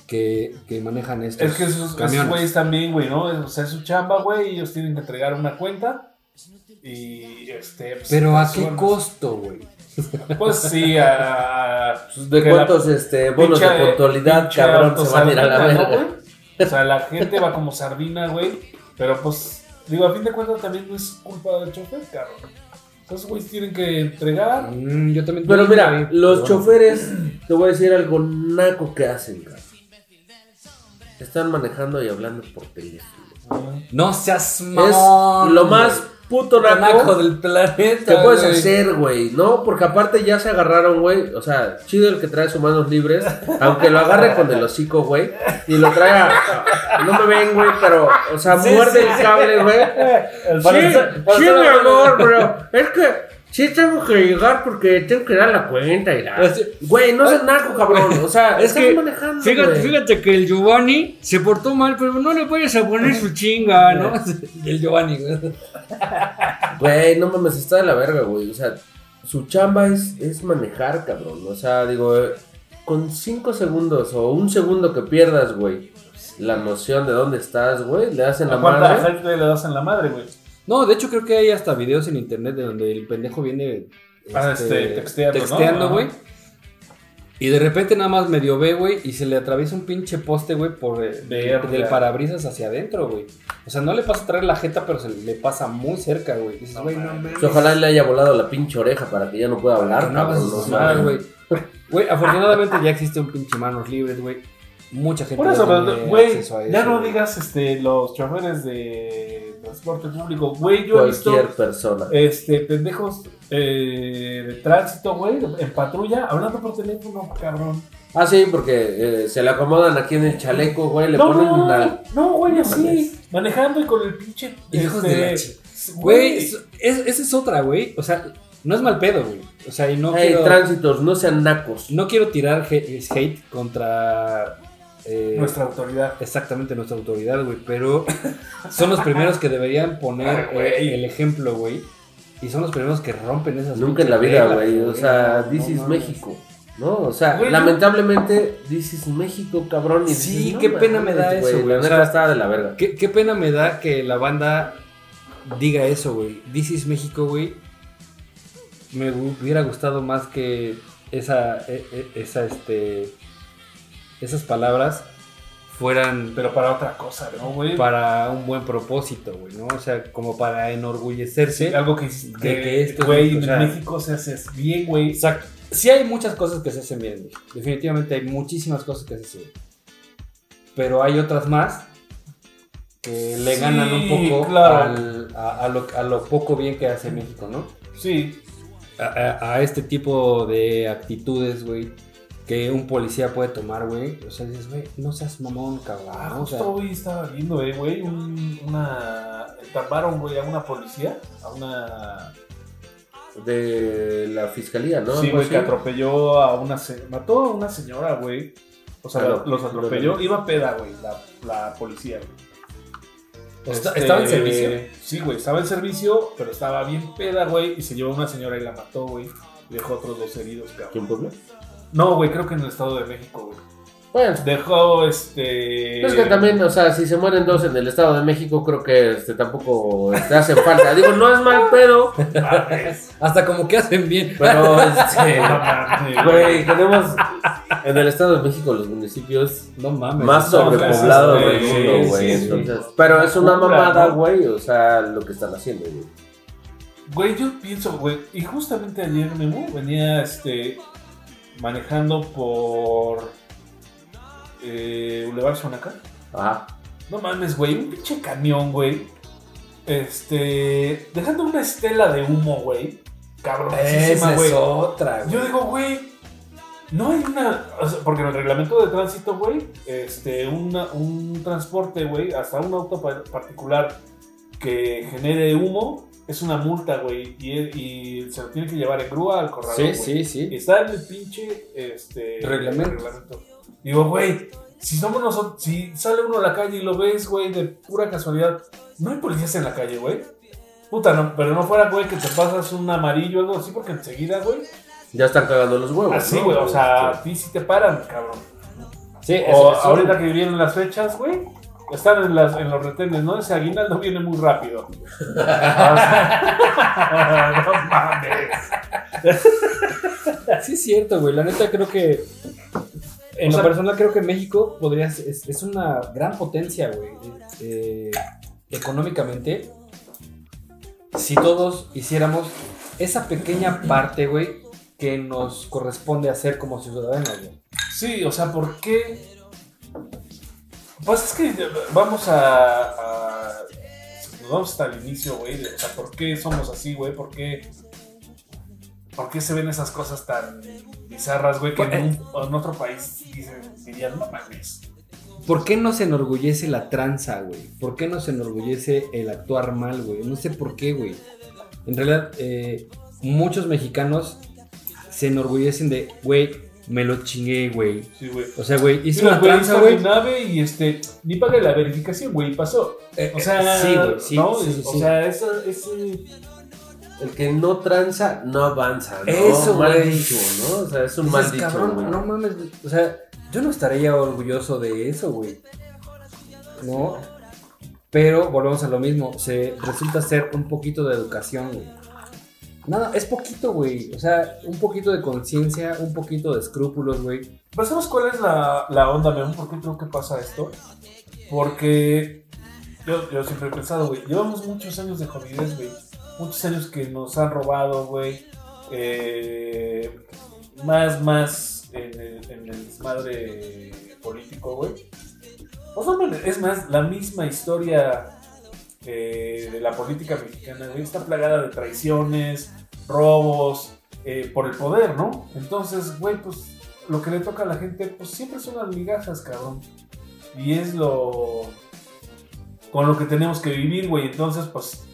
Speaker 1: que, que manejan estos
Speaker 5: Es que esos, güeyes también, güey, ¿no? O sea, es su chamba, güey. y Ellos tienen que entregar una cuenta. Y, este... pues,
Speaker 1: pero a qué costo, güey.
Speaker 5: Pues sí, a...
Speaker 4: ¿De
Speaker 5: que la
Speaker 4: cuántos este, bonos de puntualidad, cabrón, se van a ir a la
Speaker 5: autosardina, ¿no,
Speaker 4: verga?
Speaker 5: O sea, la gente va como sardina, güey. Pero pues, digo, a fin de cuentas también no es culpa del chofer, cabrón. Entonces, güeyes tienen que entregar.
Speaker 1: Mm, yo también
Speaker 4: Pero
Speaker 1: tengo,
Speaker 4: mira,
Speaker 1: güey.
Speaker 4: los
Speaker 1: Pero bueno.
Speaker 4: choferes, te voy a decir algo naco que hacen, cabrón. Están manejando y hablando por teléfono.
Speaker 1: No seas
Speaker 4: Es
Speaker 1: mamón.
Speaker 4: lo más puto naco
Speaker 1: naco del planeta.
Speaker 4: que puedes
Speaker 1: güey.
Speaker 4: hacer, güey, ¿no? Porque aparte ya se agarraron, güey. O sea, chido el que trae sus manos libres. Aunque lo agarre con el hocico, güey. Y lo traiga. No me ven, güey, pero. O sea,
Speaker 5: Sí,
Speaker 4: muerde
Speaker 5: sí,
Speaker 4: el cable, güey.
Speaker 5: El
Speaker 4: Sí, sí, mi amor, pero es que sí tengo que llegar porque tengo que dar la cuenta y la... Güey, no seas naco, cabrón. O sea,
Speaker 1: Es
Speaker 4: estás
Speaker 1: que,
Speaker 4: manejando,
Speaker 1: fíjate, fíjate que el Giovanni se portó mal, pero no le vayas a poner su chinga, ¿no? El Giovanni, güey.
Speaker 4: Güey, no mames, está de la verga, güey. O sea, su chamba es, es manejar, cabrón. O sea, digo, eh, con cinco segundos o un segundo que pierdas, güey, la noción de dónde estás, güey, le hacen la
Speaker 5: ¿A cuánta
Speaker 4: madre.
Speaker 5: gente le das en la madre, güey?
Speaker 1: No, de hecho creo que hay hasta videos en internet de donde el pendejo viene
Speaker 5: Ah, este, texteando, ¿no?
Speaker 1: texteando, güey. Y de repente nada más medio ve, güey, y se le atraviesa un pinche poste, güey, por eh,
Speaker 5: Verga.
Speaker 1: del parabrisas hacia adentro, güey. O sea, no le pasa a traer la jeta, pero se le pasa muy cerca, güey. Dices, güey, no
Speaker 5: mames.
Speaker 4: ojalá le haya volado la pinche oreja para que ya no pueda hablar,
Speaker 1: no
Speaker 4: no
Speaker 1: güey. Güey, afortunadamente ya existe un pinche manos libres, güey. Mucha gente
Speaker 5: Por eso,
Speaker 1: ya
Speaker 5: güey,
Speaker 1: eso,
Speaker 5: no digas este, los choferes de transporte público. Güey, yo he visto
Speaker 4: Cualquier persona.
Speaker 5: este, pendejos eh, de tránsito, güey, en patrulla, hablando por teléfono, cabrón.
Speaker 4: Ah, sí, porque eh, se le acomodan aquí en el chaleco, güey, le
Speaker 5: no,
Speaker 4: ponen
Speaker 5: no,
Speaker 4: una...
Speaker 5: no, güey, así, manejando y con el pinche...
Speaker 1: Hijos
Speaker 5: este,
Speaker 1: de la chi- Güey, es- es- esa es otra, güey. O sea, no es mal pedo, güey. O sea, y no
Speaker 4: Ey,
Speaker 1: quiero...
Speaker 4: tránsitos, no sean nacos.
Speaker 1: No quiero tirar hate contra. Eh,
Speaker 5: Nuestra autoridad.
Speaker 1: Exactamente, nuestra autoridad, güey. Pero son los primeros que deberían poner
Speaker 5: Ay, güey.
Speaker 1: eh, el ejemplo, güey. Y son los primeros que rompen esas
Speaker 4: Nunca en la vida, güey. O sea, this
Speaker 1: no
Speaker 4: is. México. ¿No? O sea,
Speaker 5: Güey,
Speaker 4: lamentablemente, this is México, cabrón. y
Speaker 1: Sí,
Speaker 4: dices, no
Speaker 1: qué pena me da eso, güey,
Speaker 4: La
Speaker 1: o
Speaker 4: neta
Speaker 1: sea,
Speaker 4: estaba de la verga.
Speaker 1: ¿Qué, qué pena me da que la banda diga eso, güey. This is México, güey. Me hu- hubiera gustado más que esa, e- e- esa, este, esas palabras fueran
Speaker 5: Pero para otra cosa, ¿no, güey?
Speaker 1: para un buen propósito, güey, ¿no? O sea, como para enorgullecerse.
Speaker 5: Algo que,
Speaker 1: De
Speaker 5: que,
Speaker 1: esto,
Speaker 5: güey,
Speaker 1: sea-
Speaker 5: en México se hace bien, güey.
Speaker 1: Exacto. Sí hay muchas cosas que se hacen bien, güey. Definitivamente hay muchísimas cosas que se hacen bien. Pero hay otras más que le
Speaker 5: Sí,
Speaker 1: ganan un poco
Speaker 5: claro.
Speaker 1: al- a, a lo, a lo poco bien que hace México, ¿no?
Speaker 5: Sí,
Speaker 1: a- a este tipo de actitudes, güey, que un policía puede tomar, güey. O sea, dices, güey, no seas mamón, cabrón.
Speaker 5: Ah.
Speaker 1: O sea,
Speaker 5: justo hoy estaba viendo, eh, güey, un, una... Taparon, güey, a una policía, a una...
Speaker 4: De la fiscalía, ¿no?
Speaker 5: sí, güey, que atropelló a una... se- Mató a una señora, güey. O sea, los atropelló. Iba peda, güey, la, la policía, güey.
Speaker 1: ¿Está-
Speaker 5: Este,
Speaker 1: ¿Estaba en servicio?
Speaker 5: Sí, güey, estaba en servicio, pero estaba bien peda, güey, y se llevó a una señora y la mató, güey. Dejó otros dos heridos,
Speaker 4: ¿Aquí
Speaker 5: cabrón.
Speaker 4: en Puebla?
Speaker 5: No, güey, creo que en el Estado de México, güey.
Speaker 4: Bueno,
Speaker 5: Dejó, este...
Speaker 4: es que también, o sea, si se mueren dos en el Estado de México, creo que este, tampoco te hacen falta. Digo, no es mal pedo,
Speaker 1: Hasta como que hacen bien.
Speaker 4: pero este,
Speaker 5: No mames,
Speaker 4: güey, tenemos en el Estado de México los municipios
Speaker 1: No mames.
Speaker 4: más sobrepoblados del mundo,
Speaker 5: sí,
Speaker 4: güey.
Speaker 5: sí.
Speaker 4: Entonces, pero es una mamada, güey, o sea, lo que están haciendo, güey.
Speaker 5: Güey, yo pienso, güey, y justamente ayer Memo venía este manejando por eh, Boulevard Sonaca.
Speaker 4: Ajá.
Speaker 5: No mames, güey, un pinche camión, güey. Este, dejando una estela de humo, güey. Cabronísima, güey.
Speaker 1: es otra, güey.
Speaker 5: Yo digo, güey, no hay una. o sea, porque en el reglamento de tránsito, güey, este, una- un transporte, güey, hasta un auto pa- particular que genere humo, es una multa, güey, y, y se lo tiene que llevar en grúa al corredor.
Speaker 1: Sí, sí, sí.
Speaker 5: Está en el pinche este,
Speaker 1: Reglamento.
Speaker 5: Digo, güey, si somos nosotros, si sale uno a la calle y lo ves, güey, de pura casualidad, no hay policías en la calle, güey. Puta, no, pero no fuera, güey, que te pasas un amarillo o algo así, porque enseguida, güey.
Speaker 4: Ya están cagando los huevos.
Speaker 5: Así,
Speaker 4: ¿no?
Speaker 5: güey, o sea, a
Speaker 4: Este,
Speaker 5: ti sí te paran, cabrón.
Speaker 1: Sí,
Speaker 5: O
Speaker 1: eso-
Speaker 5: ahorita que vienen las fechas, güey, están en, las, en los retenes, ¿no? Ese aguinaldo viene muy rápido. No mames.
Speaker 1: Sí, es cierto, güey. La neta creo que. En
Speaker 5: O
Speaker 1: lo
Speaker 5: sea-
Speaker 1: personal creo que México podría ser- es, es una gran potencia, güey. eh, económicamente. Si todos hiciéramos esa pequeña parte, güey, que nos corresponde hacer como ciudadanos, güey.
Speaker 5: Sí, o sea, ¿por qué? Pues es que vamos a. a- nos vamos hasta el inicio, güey. O sea, ¿por qué somos así, güey? ¿Por qué, ¿Por qué se ven esas cosas tan bizarras, güey? Que en, un- en otro país dirían, no mames.
Speaker 1: ¿Por qué no se enorgullece la tranza, güey? ¿Por qué no se enorgullece el actuar mal, güey? No sé por qué, güey. En realidad, eh, muchos mexicanos se enorgullecen de, güey, me lo chingué, güey.
Speaker 5: Sí, güey.
Speaker 1: O sea, güey, hice
Speaker 5: Mira,
Speaker 1: una
Speaker 5: güey,
Speaker 1: tranza, güey.
Speaker 5: mi nave y este, ni paga la verificación, güey, y pasó.
Speaker 1: Eh,
Speaker 5: O sea,
Speaker 1: sí, güey, sí,
Speaker 5: ¿no?
Speaker 1: sí, sí,
Speaker 5: O sea, esa- ese.
Speaker 4: El que no tranza, no avanza, ¿no?
Speaker 1: Eso,
Speaker 4: mal
Speaker 1: güey.
Speaker 4: dicho, ¿no? O sea, es un mal dicho,
Speaker 1: cabrón,
Speaker 4: güey.
Speaker 1: no mames, o sea, yo no estaría orgulloso de eso, güey. ¿No? Pero volvemos a lo mismo, se resulta ser un poquito de educación, güey. Nada, es poquito, güey. O sea, un poquito de conciencia, un poquito de escrúpulos, güey.
Speaker 5: ¿Sabes cuál es la, la onda, Memo? ¿Por qué creo que pasa esto? Porque yo, yo siempre he pensado, güey, llevamos muchos años de jodidez, güey. Muchos años que nos han robado, güey. Eh, más, más en el, en el desmadre político, güey. No, man, es más, la misma historia eh, de la política mexicana, güey, está plagada de traiciones, robos, eh, por el poder, ¿no? Entonces, güey, pues lo que le toca a la gente, pues siempre son las migajas, cabrón. Y es lo. con lo que tenemos que vivir, güey. Entonces, pues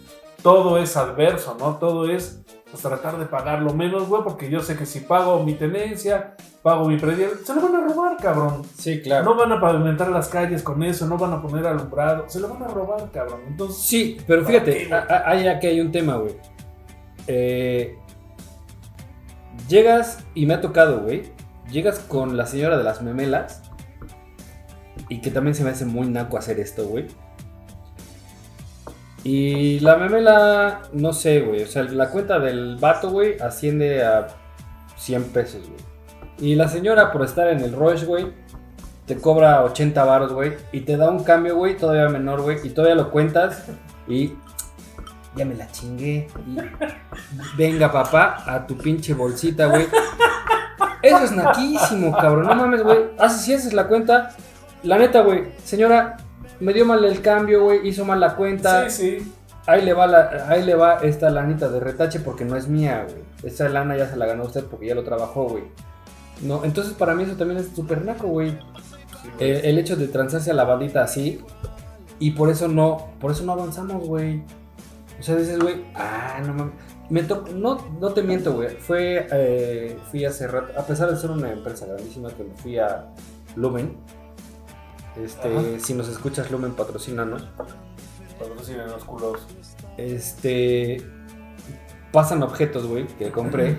Speaker 5: todo es adverso, ¿no? Todo es pues, tratar de pagar lo menos, güey, porque yo sé que si pago mi tenencia, pago mi predial, se lo van a robar, cabrón.
Speaker 1: Sí, claro.
Speaker 5: No van a pavimentar las calles con eso, no van a poner alumbrado, se lo van a robar, cabrón. Entonces,
Speaker 1: Sí, pero
Speaker 5: ¿Para
Speaker 1: fíjate, hay aquí hay un tema, güey. Eh, llegas, y me ha tocado, güey. Llegas con la señora de las memelas. Y que también se me hace muy naco hacer esto, güey. Y la memela, no sé, güey. O sea, la cuenta del vato, güey, asciende a 100 pesos, güey. Y la señora, por estar en el rush, güey, te cobra 80 varos, güey. Y te da un cambio, güey, todavía menor, güey. Y todavía lo cuentas. Y ya me la chingué. Y venga, papá, a tu pinche bolsita, güey. Eso es naquísimo, cabrón. No mames, güey. Haces, si haces la cuenta. La neta, güey. Señora, me dio mal el cambio, güey, hizo mal la cuenta.
Speaker 5: Sí, sí.
Speaker 1: Ahí le va la, ahí le va esta lanita de retache porque no es mía, güey. Esa lana ya se la ganó usted porque ya lo trabajó, güey. No, entonces para mí eso también es súper naco, güey.
Speaker 5: sí, güey.
Speaker 1: Eh, el hecho de transarse a la bandita así. Y por eso no, por eso no avanzamos, güey. O sea, dices, güey, ah, no mames. Me no, no te miento, güey. Fue, eh, fui hace rato, a pesar de ser una empresa grandísima, que me fui a Lumen. Este,
Speaker 5: Ajá.
Speaker 1: si nos escuchas, Lumen, patrocínanos.
Speaker 5: Patrocinen los culos.
Speaker 1: Este, pasan objetos, güey, que compré.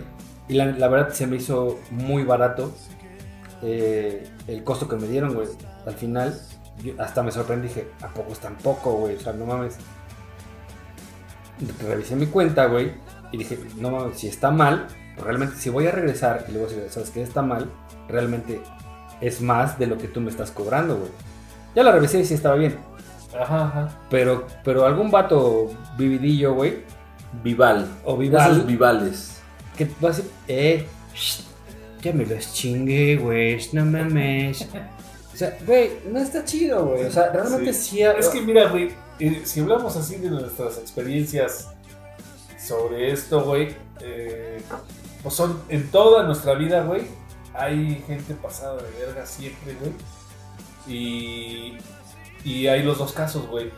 Speaker 1: Y la, la verdad se me hizo muy barato eh, el costo que me dieron, güey. Al final, yo hasta me sorprendí, dije, ¿a poco es tan poco, güey? O sea, no mames. Revisé mi cuenta, güey, y dije, no mames, si está mal, pues realmente si voy a regresar y luego si sabes que está mal, realmente es más de lo que tú me estás cobrando, güey. Ya la revisé y sí estaba bien.
Speaker 5: Ajá, ajá.
Speaker 1: Pero, pero algún vato vividillo, güey,
Speaker 4: Vival.
Speaker 1: o vival,
Speaker 4: Esos vivales.
Speaker 1: Que va a eh, shh, ya me los chingué, güey, no mames. O sea, güey, no está chido, güey. O sea, realmente sí.
Speaker 5: Sí. Es que mira, güey, eh, si hablamos así de nuestras experiencias sobre esto, güey, eh, pues son en toda nuestra vida, güey, hay gente pasada de verga siempre, güey. Y, y hay los dos casos, güey.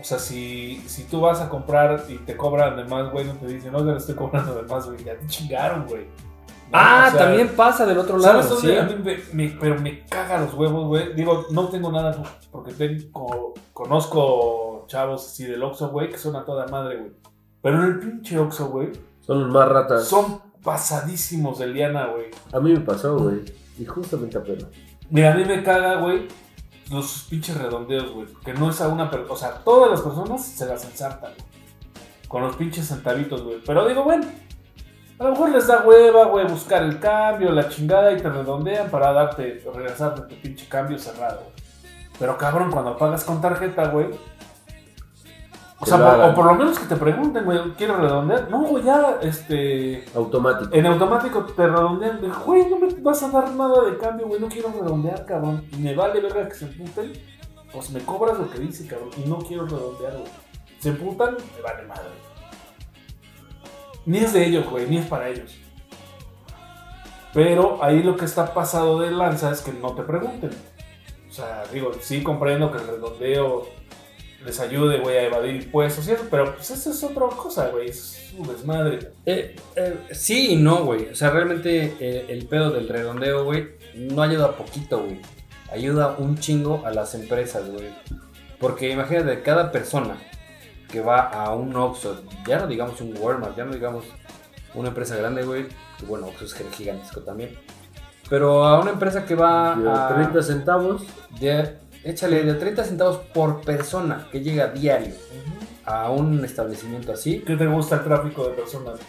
Speaker 5: O sea, si, si tú vas a comprar y te cobran de más, güey, no te dicen, no, le estoy cobrando de más, güey, ya te chingaron, güey. ¿No?
Speaker 1: ah,
Speaker 5: O sea,
Speaker 1: también pasa del otro lado,
Speaker 5: ¿Sabes dónde?
Speaker 1: ¿sí?
Speaker 5: A mí me, me- pero me caga los huevos, güey. Digo, no tengo nada porque tengo, conozco chavos así del Oxxo, güey, que son a toda madre, güey. Pero en el pinche Oxxo, güey,
Speaker 4: Son los más ratas.
Speaker 5: son pasadísimos de liana, güey.
Speaker 4: A mí me pasó, güey. Y justamente apenas.
Speaker 5: Mira, a mí me caga, güey, los pinches redondeos, güey. Que no es a una persona, o sea, todas las personas se las ensartan, güey. Con los pinches centavitos, güey. Pero digo, bueno, a lo mejor les da hueva, güey, buscar el cambio, la chingada y te redondean para darte, regresarte tu pinche cambio cerrado, güey. Pero cabrón, cuando pagas con tarjeta, güey. O sea, por- o por lo menos que te pregunten, güey, ¿quieres redondear? No, güey, ya, este.
Speaker 4: Automático.
Speaker 5: En automático te redondean. de, Güey, no me vas a dar nada de cambio, güey. No quiero redondear, cabrón. Y me vale verga que se emputen. Pues me cobras lo que dice, cabrón. Y no quiero redondear, güey. Se emputan, me vale madre. Ni es de ellos, güey. Ni es para ellos. Pero ahí lo que está pasado de lanza es que no te pregunten. O sea, digo, sí comprendo que el redondeo les ayude, güey, a evadir impuestos y eso, pero pues eso es otra cosa, güey. Es un desmadre.
Speaker 1: Eh, eh, sí y no, güey. O sea, realmente eh, el pedo del redondeo, güey, no ayuda poquito, güey. Ayuda un chingo a las empresas, güey. Porque imagínate, cada persona que va a un Oxxo, ya no digamos un Walmart, ya no digamos una empresa grande, güey. que Bueno, Oxxo es gigantesco también. Pero a una empresa que va
Speaker 4: De
Speaker 1: a...
Speaker 4: 30 centavos.
Speaker 1: de- échale de 30 centavos por persona que llega diario a un establecimiento así.
Speaker 5: ¿Qué te gusta el tráfico de personas?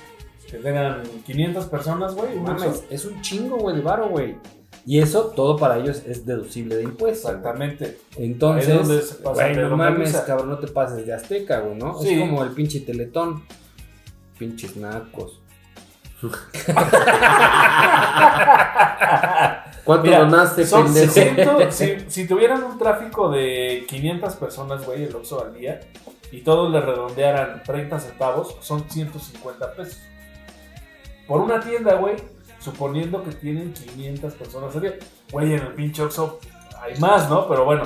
Speaker 5: Que tengan 500 personas, güey.
Speaker 1: Mames, es un chingo, güey, de varo, güey. Y eso, todo para ellos es deducible de impuestos.
Speaker 5: Exactamente.
Speaker 1: Entonces, güey, no mames, cabrón, no te pases de Azteca, güey, ¿no?
Speaker 5: Sí.
Speaker 1: Es como el pinche teletón. Pinches nacos.
Speaker 4: ¿Cuánto
Speaker 5: Mira,
Speaker 4: donaste,
Speaker 5: Son
Speaker 4: pendejo?
Speaker 5: 600, si, si tuvieran un tráfico de 500 personas, güey, el Oxxo al día, y todos le redondearan 30 centavos, son 150 pesos. Por una tienda, güey, suponiendo que tienen 500 personas al día. Güey, en el pinche Oxxo hay más, ¿no? Pero bueno.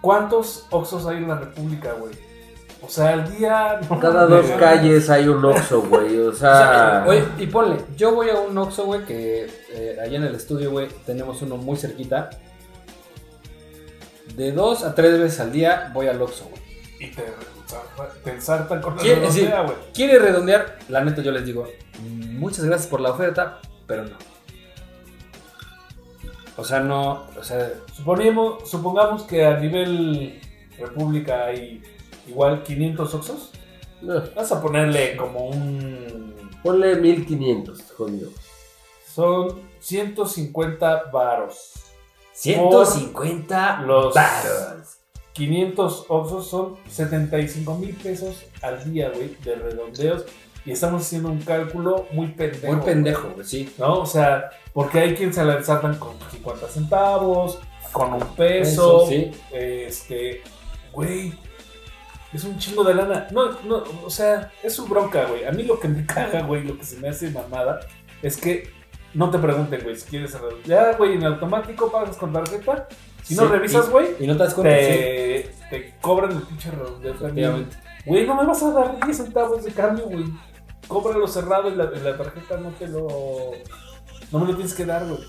Speaker 5: ¿Cuántos Oxxos hay en la República, güey? O sea, al día... no
Speaker 4: Cada dos calles hay un Oxxo, güey. O
Speaker 1: sea, oye, y ponle, yo voy a un Oxxo, güey, que eh, allá en el estudio, güey, tenemos uno muy cerquita. De dos a tres veces al día voy al Oxxo, güey.
Speaker 5: Y te, ensartan con la
Speaker 1: ¿Quiere- sí.
Speaker 5: redondea, güey.
Speaker 1: ¿Quiere redondear? La neta yo les digo, "Mm, muchas gracias por la oferta, pero no. O sea, no, o sea,
Speaker 5: Suponemos, supongamos que a nivel república hay igual 500 Oxxos.
Speaker 4: no,
Speaker 5: Vas a ponerle como un...
Speaker 4: ponle 1500, jodido.
Speaker 5: Son 150 varos.
Speaker 1: 150
Speaker 5: los-
Speaker 1: varos.
Speaker 5: 500 Oxxos son 75 mil pesos al día, güey, de redondeos. Y estamos haciendo un cálculo muy pendejo.
Speaker 1: Muy pendejo, güey, sí.
Speaker 5: ¿No? O sea, porque hay quien se la ensartan con 50 centavos, con un peso.
Speaker 1: Eso, sí.
Speaker 5: Este, güey, es un chingo de lana. No, no, o sea, es su bronca, güey. A mí lo que me caga, güey, lo que se me hace mamada, es que no te pregunten, güey, si quieres cerrar. Ya, güey, en automático pagas con tarjeta. Si no revisas, güey,
Speaker 1: Y no te das cuenta, sí.
Speaker 5: te, te cobran el pinche redondeo. Güey, no me vas a dar 10 centavos de cambio, güey. Cóbralo cerrado y la, y la tarjeta no te lo. No me lo tienes que dar, güey.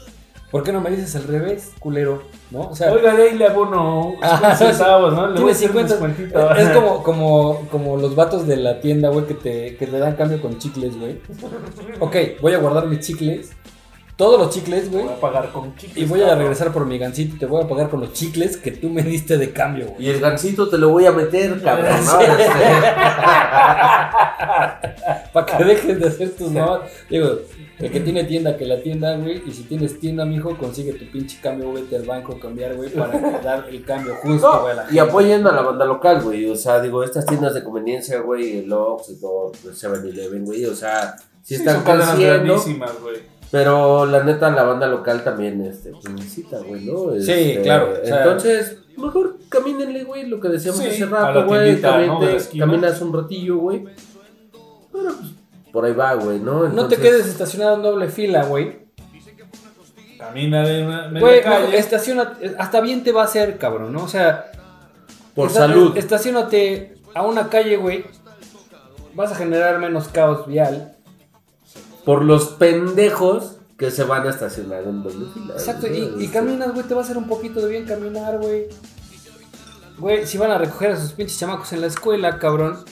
Speaker 1: ¿Por qué no me dices al revés, culero? ¿No? O sea,
Speaker 5: Oiga, de ahí le abono
Speaker 1: Ah,
Speaker 5: 50 centavos, ¿no? Le
Speaker 1: Tiene
Speaker 5: hacer un
Speaker 1: 50.
Speaker 5: descuentito.
Speaker 1: Es como, como, como los vatos de la tienda, güey, que te, que te dan cambio con chicles, güey. Ok, voy a guardar mis chicles. Todos los chicles, güey.
Speaker 5: Voy a pagar con chicles.
Speaker 1: Y voy a regresar por mi gancito y te voy a pagar con los chicles que tú me diste de cambio, güey.
Speaker 4: Y el gancito te lo voy a meter, cabrón. ¿no?
Speaker 1: Sí.
Speaker 4: Este,
Speaker 1: Para que dejes de hacer tus mamadas. Digo, el que tiene tienda, que la tienda, güey. Y si tienes tienda, mijo, consigue tu pinche cambio, vete al banco a cambiar, güey, para dar el cambio justo,
Speaker 4: No,
Speaker 1: güey, a la
Speaker 4: y
Speaker 1: gente.
Speaker 4: apoyen a la banda local, güey. O sea, digo, estas tiendas de conveniencia, güey, el Ox y todo, el 7-Eleven, güey. O sea, sí
Speaker 5: Sí,
Speaker 4: están creciendo.
Speaker 5: güey.
Speaker 4: Pero la neta, la banda local también este, pues, necesita, güey, ¿no?
Speaker 1: Sí,
Speaker 4: Este,
Speaker 1: claro, o sea-
Speaker 4: entonces, mejor camínenle, güey, lo que decíamos
Speaker 5: Sí,
Speaker 4: hace rato, güey. Caminas un ratillo, güey. Bueno, pues por ahí va, güey, ¿no?
Speaker 1: No te quedes estacionado en doble fila, güey.
Speaker 5: Camina de una
Speaker 1: Güey, estaciona, hasta bien te va a hacer, cabrón, ¿no? O sea,
Speaker 4: Por salud.
Speaker 1: Estacionate a una calle, güey. Vas a generar menos caos vial.
Speaker 4: Por los pendejos que se van a estacionar en doble fila.
Speaker 1: Exacto, y, y
Speaker 4: Este,
Speaker 1: caminas, güey, te va a hacer un poquito de bien caminar, güey. Güey, si van a recoger a sus pinches chamacos en la escuela, cabrón,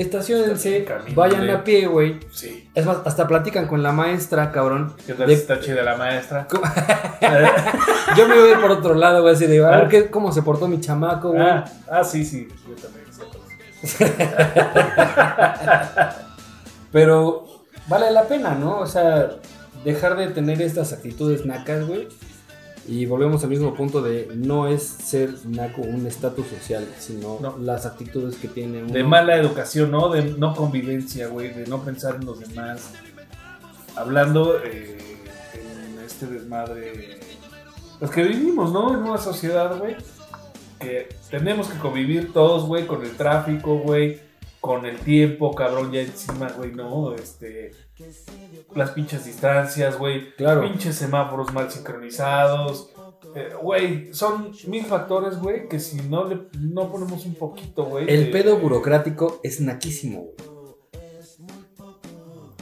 Speaker 1: estacionense, vayan a pie, güey.
Speaker 5: Sí.
Speaker 1: Es más, hasta platican con la maestra, cabrón.
Speaker 5: ¿Qué tal
Speaker 1: De-
Speaker 5: está chida la maestra?
Speaker 1: Yo me voy a ir por otro lado, güey, así de, a ver
Speaker 5: Ah.
Speaker 1: qué, cómo se portó mi chamaco, güey.
Speaker 5: ah, ah, sí, sí. Yo también. sí.
Speaker 1: Pero vale la pena, ¿no? O sea, dejar de tener estas actitudes nacas, güey. Y volvemos al mismo punto de no es ser naco un estatus social, sino
Speaker 5: No.
Speaker 1: las actitudes que tiene uno.
Speaker 5: De mala educación, ¿no? De no convivencia, güey. De no pensar en los demás. Hablando eh, en este desmadre. Pues que vivimos, ¿no? En una sociedad, güey. Que tenemos que convivir todos, güey, con el tráfico, güey. Con el tiempo, cabrón, ya encima, güey, ¿no? Este. Las pinches distancias, güey.
Speaker 1: Claro.
Speaker 5: Pinches semáforos mal sincronizados. Eh, Güey, son mil factores, güey, que si no le no ponemos un poquito, güey.
Speaker 1: El
Speaker 5: de-
Speaker 1: pedo burocrático es naquísimo, güey.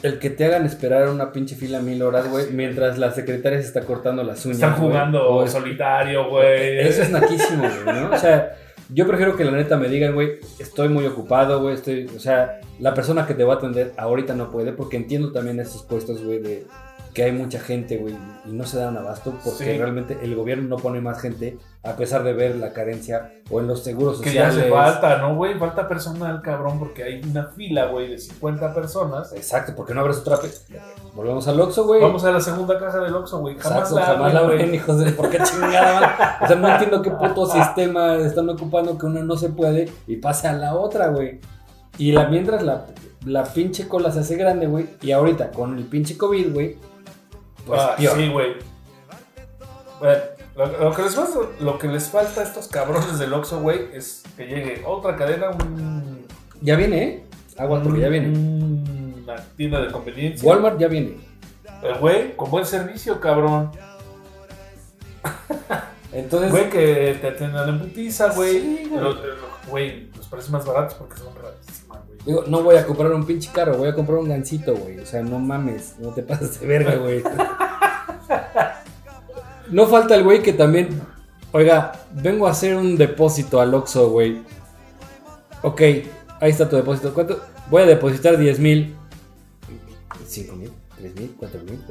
Speaker 1: El que te hagan esperar una pinche fila mil horas, güey, mientras la secretaria se está cortando las uñas.
Speaker 5: Están jugando
Speaker 1: es-
Speaker 5: solitario, güey.
Speaker 1: Eso es naquísimo, güey, ¿no? O sea, yo prefiero que la neta me digan, güey, estoy muy ocupado, güey, estoy, o sea, la persona que te va a atender ahorita no puede, porque entiendo también esos puestos, güey, de que hay mucha gente, güey, y no se dan abasto, porque
Speaker 5: Sí.
Speaker 1: realmente el gobierno no pone más gente, a pesar de ver la carencia, o en los seguros
Speaker 5: Que ya
Speaker 1: sociales.
Speaker 5: hace falta, ¿no, güey? Falta personal, cabrón, porque hay una fila, güey, de 50 personas.
Speaker 1: Exacto, porque no abres otra... Volvemos al Oxxo, güey.
Speaker 5: Vamos a la segunda caja del Oxxo, güey. Jamás
Speaker 1: Exacto,
Speaker 5: la
Speaker 1: jamás la
Speaker 5: abren,
Speaker 1: hijos de... ¿Por qué chingada? O sea, no entiendo qué puto sistema están ocupando que uno no se puede y pasa a la otra, güey. Y la, mientras la, la pinche cola se hace grande, güey. Y ahorita con el pinche COVID, güey. Pues
Speaker 5: Ah,
Speaker 1: peor.
Speaker 5: sí, güey. Bueno, lo, lo que les falta, lo que les falta a estos cabrones del Oxxo, güey, es que llegue otra cadena, un...
Speaker 1: Ya viene, ¿eh? Aguas porque ya viene.
Speaker 5: Una tienda de conveniencia.
Speaker 1: Walmart ya viene.
Speaker 5: Eh, Güey, con buen servicio, cabrón.
Speaker 1: Entonces,
Speaker 5: Güey, que te atiendan en putiza, güey.
Speaker 1: Sí, güey.
Speaker 5: Los- Güey, los precios más baratos porque son güey.
Speaker 1: Digo, no voy a comprar un pinche carro, voy a comprar un gancito, güey. O sea, no mames, no te pases de verga, güey. No falta el güey que también, oiga, vengo a hacer un depósito al Oxxo, güey. Ok, ahí está tu depósito. ¿Cuánto? Voy a depositar 10 mil. 5 mil, 3 mil, 4 mil.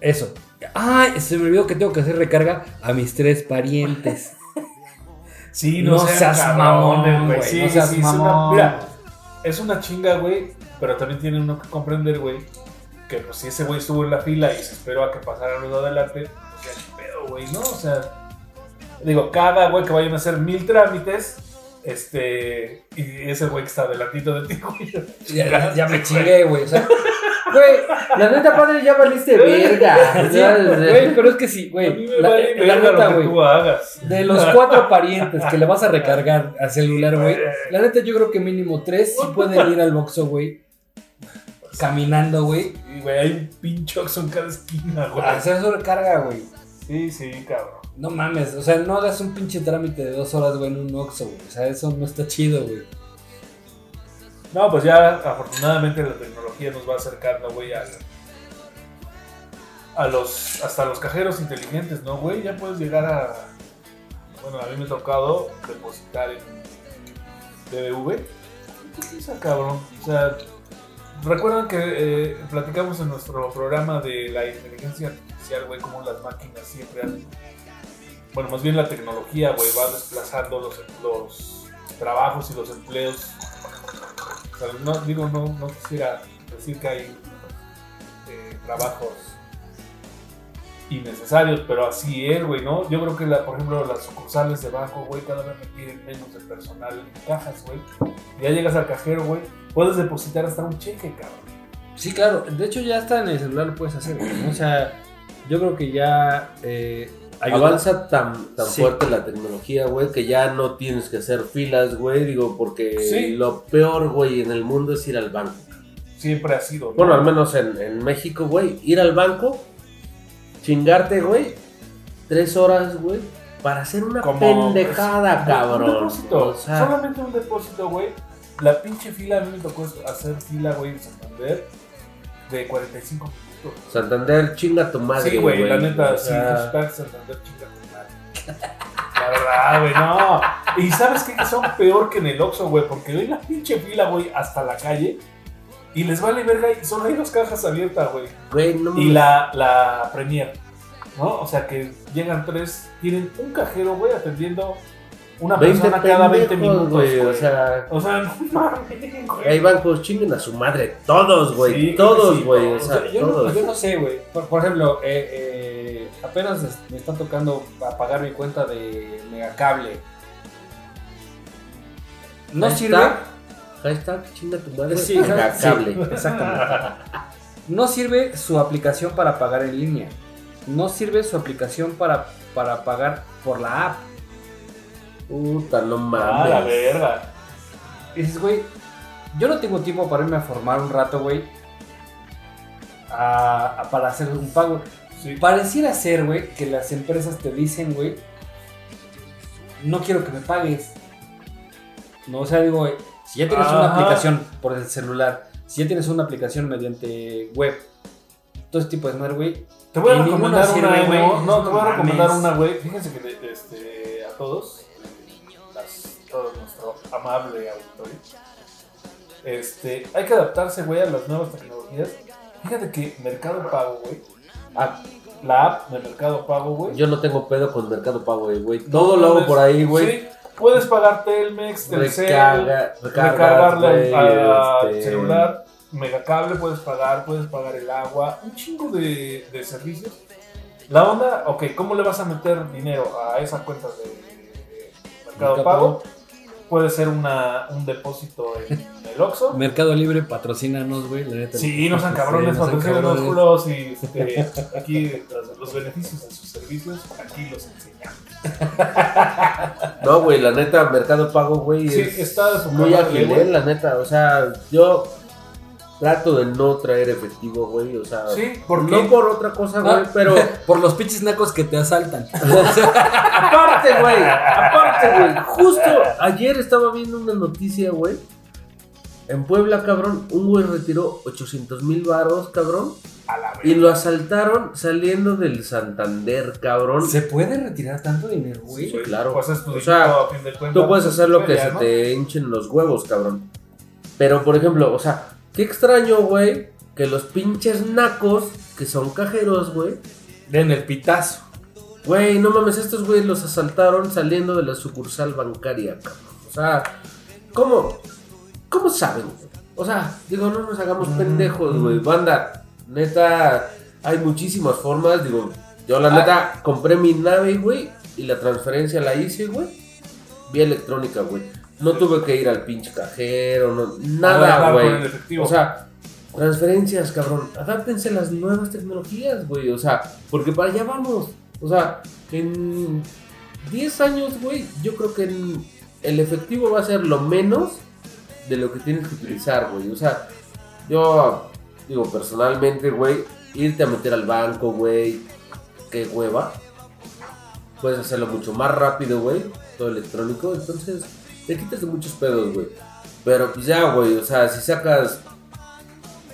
Speaker 1: eso. Ay, se me olvidó que tengo que hacer recarga a mis tres parientes.
Speaker 5: Sí,
Speaker 1: No
Speaker 5: no, sean
Speaker 1: seas
Speaker 5: cabrones,
Speaker 1: mamón,
Speaker 5: güey.
Speaker 1: güey,
Speaker 5: Sí,
Speaker 1: no seas
Speaker 5: sí, una-
Speaker 1: mamón.
Speaker 5: mira, es una chinga, güey. Pero también tiene uno que comprender, güey. Que pues si ese güey estuvo en la fila y se esperó a que pasaran los de adelante, pues ya ni pedo, güey, ¿no? O sea, digo, cada güey que vayan a hacer mil trámites, este. Y ese güey que está adelantito de ti, güey.
Speaker 1: Ya, ya me chingué, güey. O sea,
Speaker 4: Güey, la neta, padre, ya valiste verga.
Speaker 1: Sí, güey, pero es que sí, güey. La,
Speaker 5: vale
Speaker 1: la neta,
Speaker 5: lo que
Speaker 1: güey.
Speaker 5: tú hagas.
Speaker 1: De los cuatro parientes que le vas a recargar al celular, güey. La neta, yo creo que mínimo tres sí pueden ir al boxo, güey. Caminando, güey.
Speaker 5: Y, güey, hay un pinche Oxxo en cada esquina, güey.
Speaker 1: Hacer su recarga, güey.
Speaker 5: Sí, sí, cabrón.
Speaker 1: No mames, o sea, no hagas un pinche trámite de dos horas, güey, en un Oxxo, güey. O sea, eso no está chido, güey.
Speaker 5: No, pues ya afortunadamente la tecnología nos va acercando, güey, a los hasta los cajeros inteligentes, ¿no, güey? Ya puedes llegar a bueno, a mí me ha tocado depositar en BBV. ¿Qué cabrón? O sea, recuerdan que eh, platicamos en nuestro programa de la inteligencia artificial, güey, cómo las máquinas siempre han bueno, más bien la tecnología, güey, va desplazando los, los trabajos y los empleos no, digo, no, no quisiera decir que hay eh, trabajos innecesarios, pero así es, güey, ¿no? Yo creo que, la, por ejemplo, las sucursales de banco, güey, cada vez requieren menos de personal en cajas, güey. Ya llegas al cajero, güey, puedes depositar hasta un cheque, cabrón.
Speaker 1: Sí, claro. De hecho, ya está en el celular lo puedes hacer, güey. O sea, yo creo que ya eh,
Speaker 4: Avanza tan, tan
Speaker 1: Sí.
Speaker 4: fuerte la tecnología, güey, que ya no tienes que hacer filas, güey. Digo, porque
Speaker 5: Sí.
Speaker 4: lo peor, güey, en el mundo es ir al banco.
Speaker 5: Siempre ha sido, ¿no?
Speaker 4: Bueno, al menos en, en México, güey, ir al banco, chingarte, güey, tres horas, güey, para hacer una
Speaker 5: Como-
Speaker 4: pendejada,
Speaker 5: Un
Speaker 4: cabrón.
Speaker 5: depósito,
Speaker 4: O sea,
Speaker 5: solamente un depósito, güey. La pinche fila, a mí me tocó hacer fila, güey, en Santander de 45 minutos.
Speaker 4: Santander, chinga tu madre,
Speaker 5: Sí, güey, la neta,
Speaker 4: O
Speaker 5: sí, hashtag Santander chinga tu madre. La verdad, güey, no. Y sabes qué? que son peor que en el Oxxo, güey, porque ven la pinche fila, güey, hasta la calle. Y les vale verga y solo hay dos cajas abiertas, güey.
Speaker 4: Güey, no
Speaker 5: Y la, la Premier, ¿no? O sea que llegan tres, tienen un cajero, güey, atendiendo una
Speaker 4: 20
Speaker 5: persona cada 20
Speaker 4: pendejos,
Speaker 5: minutos,
Speaker 4: güey. O sea,
Speaker 5: O sea, no mames, güey.
Speaker 4: hay bancos, chinguen a su madre. Todos, güey.
Speaker 5: Sí,
Speaker 4: todos,
Speaker 5: sí,
Speaker 4: güey. o sea,
Speaker 1: yo, no,
Speaker 4: todos.
Speaker 1: yo no sé, güey. Por, por ejemplo, eh, eh, apenas me está tocando a pagar mi cuenta de Megacable. No
Speaker 4: Ahí
Speaker 1: sirve.
Speaker 4: está. Hashtag, chinga tu madre.
Speaker 1: Sí,
Speaker 4: Venga,
Speaker 1: sí,
Speaker 4: cable.
Speaker 1: exactamente. No sirve su aplicación para pagar en línea. No sirve su aplicación para, para pagar por la app.
Speaker 4: Puta, no
Speaker 5: Ah, la
Speaker 4: mames.
Speaker 5: verga.
Speaker 1: Y dices, güey, yo no tengo tiempo para irme a formar un rato, güey. a- a- para hacer un pago.
Speaker 5: Sí.
Speaker 1: Pareciera ser, güey, que las empresas te dicen, güey, no quiero que me pagues. No, o sea, digo, güey, si ya tienes una aplicación por el celular, si ya tienes una aplicación mediante web, todo ese tipo de smart, güey,
Speaker 5: Te voy a recomendar una,
Speaker 1: güey.
Speaker 5: ¿no? No, te voy a recomendar
Speaker 1: mames.
Speaker 5: una, güey. Fíjense que este, a todos, amable auditorio, este, hay que adaptarse, güey, a las nuevas tecnologías. Fíjate que Mercado Pago, güey,
Speaker 4: Ah,
Speaker 5: la app de Mercado Pago, güey.
Speaker 4: yo no tengo pedo con Mercado Pago, güey, güey. Todo lo hago por ahí, güey.
Speaker 5: Sí, puedes pagar Telmex, Telcel,
Speaker 4: Recarga, recargar,
Speaker 5: recargarle al
Speaker 4: este,
Speaker 5: celular, megacable puedes pagar, puedes pagar el agua, un chingo de, de servicios. La onda, ok, ¿cómo le vas a meter dinero a esa cuenta de Mercado
Speaker 1: Mercado
Speaker 5: Pago? Puede ser una, un depósito en el Oxxo.
Speaker 1: Mercado Libre, patrocínanos, güey, la neta.
Speaker 5: Sí, no sean cabrones,
Speaker 1: Sí, no sean
Speaker 5: patrocinen los
Speaker 1: cabrones.
Speaker 5: culos y este, aquí los, los beneficios de sus servicios, aquí los enseñamos.
Speaker 4: No, güey, la neta, Mercado Pago, güey,
Speaker 5: Sí,
Speaker 4: es
Speaker 5: está de su
Speaker 4: muy ágil,
Speaker 5: güey.
Speaker 4: eh, la neta. O sea, yo trato de no traer efectivo, güey. O sea,
Speaker 5: Sí, ¿por qué?
Speaker 4: no por otra cosa, güey,
Speaker 1: Ah,
Speaker 4: pero
Speaker 1: Por los pinches nacos que te asaltan.
Speaker 4: aparte, güey, aparte, güey. Justo ayer estaba viendo una noticia, güey. En Puebla, cabrón, un güey retiró 800 mil varos, cabrón.
Speaker 5: A la
Speaker 4: Y lo asaltaron saliendo del Santander, cabrón.
Speaker 1: ¿Se puede retirar tanto dinero, güey?
Speaker 4: Sí, claro.
Speaker 5: Pues
Speaker 4: O sea, Tú puedes hacer lo que se te hinchen los huevos, cabrón. Pero, por ejemplo, o sea, qué extraño, güey, que los pinches nacos, que son cajeros, güey,
Speaker 1: Den el pitazo.
Speaker 4: güey, no mames, estos güeyes los asaltaron saliendo de la sucursal bancaria, cabrón. O sea, ¿cómo, cómo saben? O sea, digo, no nos hagamos
Speaker 5: Mm,
Speaker 4: pendejos, güey.
Speaker 5: mm.
Speaker 4: Banda, neta, hay muchísimas formas, digo, yo la
Speaker 1: Ah.
Speaker 4: neta compré mi nave, güey, y la transferencia la hice, güey, vía electrónica, güey. No tuve que ir al pinche cajero, no, nada, güey.
Speaker 5: el.
Speaker 4: O sea, Transferencias, cabrón. Adáptense a las nuevas tecnologías, güey. O sea, porque para allá vamos. O sea, en 10 años, güey, yo creo que en- el efectivo va a ser lo menos de lo que tienes que utilizar, güey. O sea, yo digo personalmente, güey, irte a meter al banco, güey, qué hueva. Puedes hacerlo mucho más rápido, güey, todo electrónico. Entonces, te quitas de muchos pedos, güey. Pero pues ya, güey, o sea, si sacas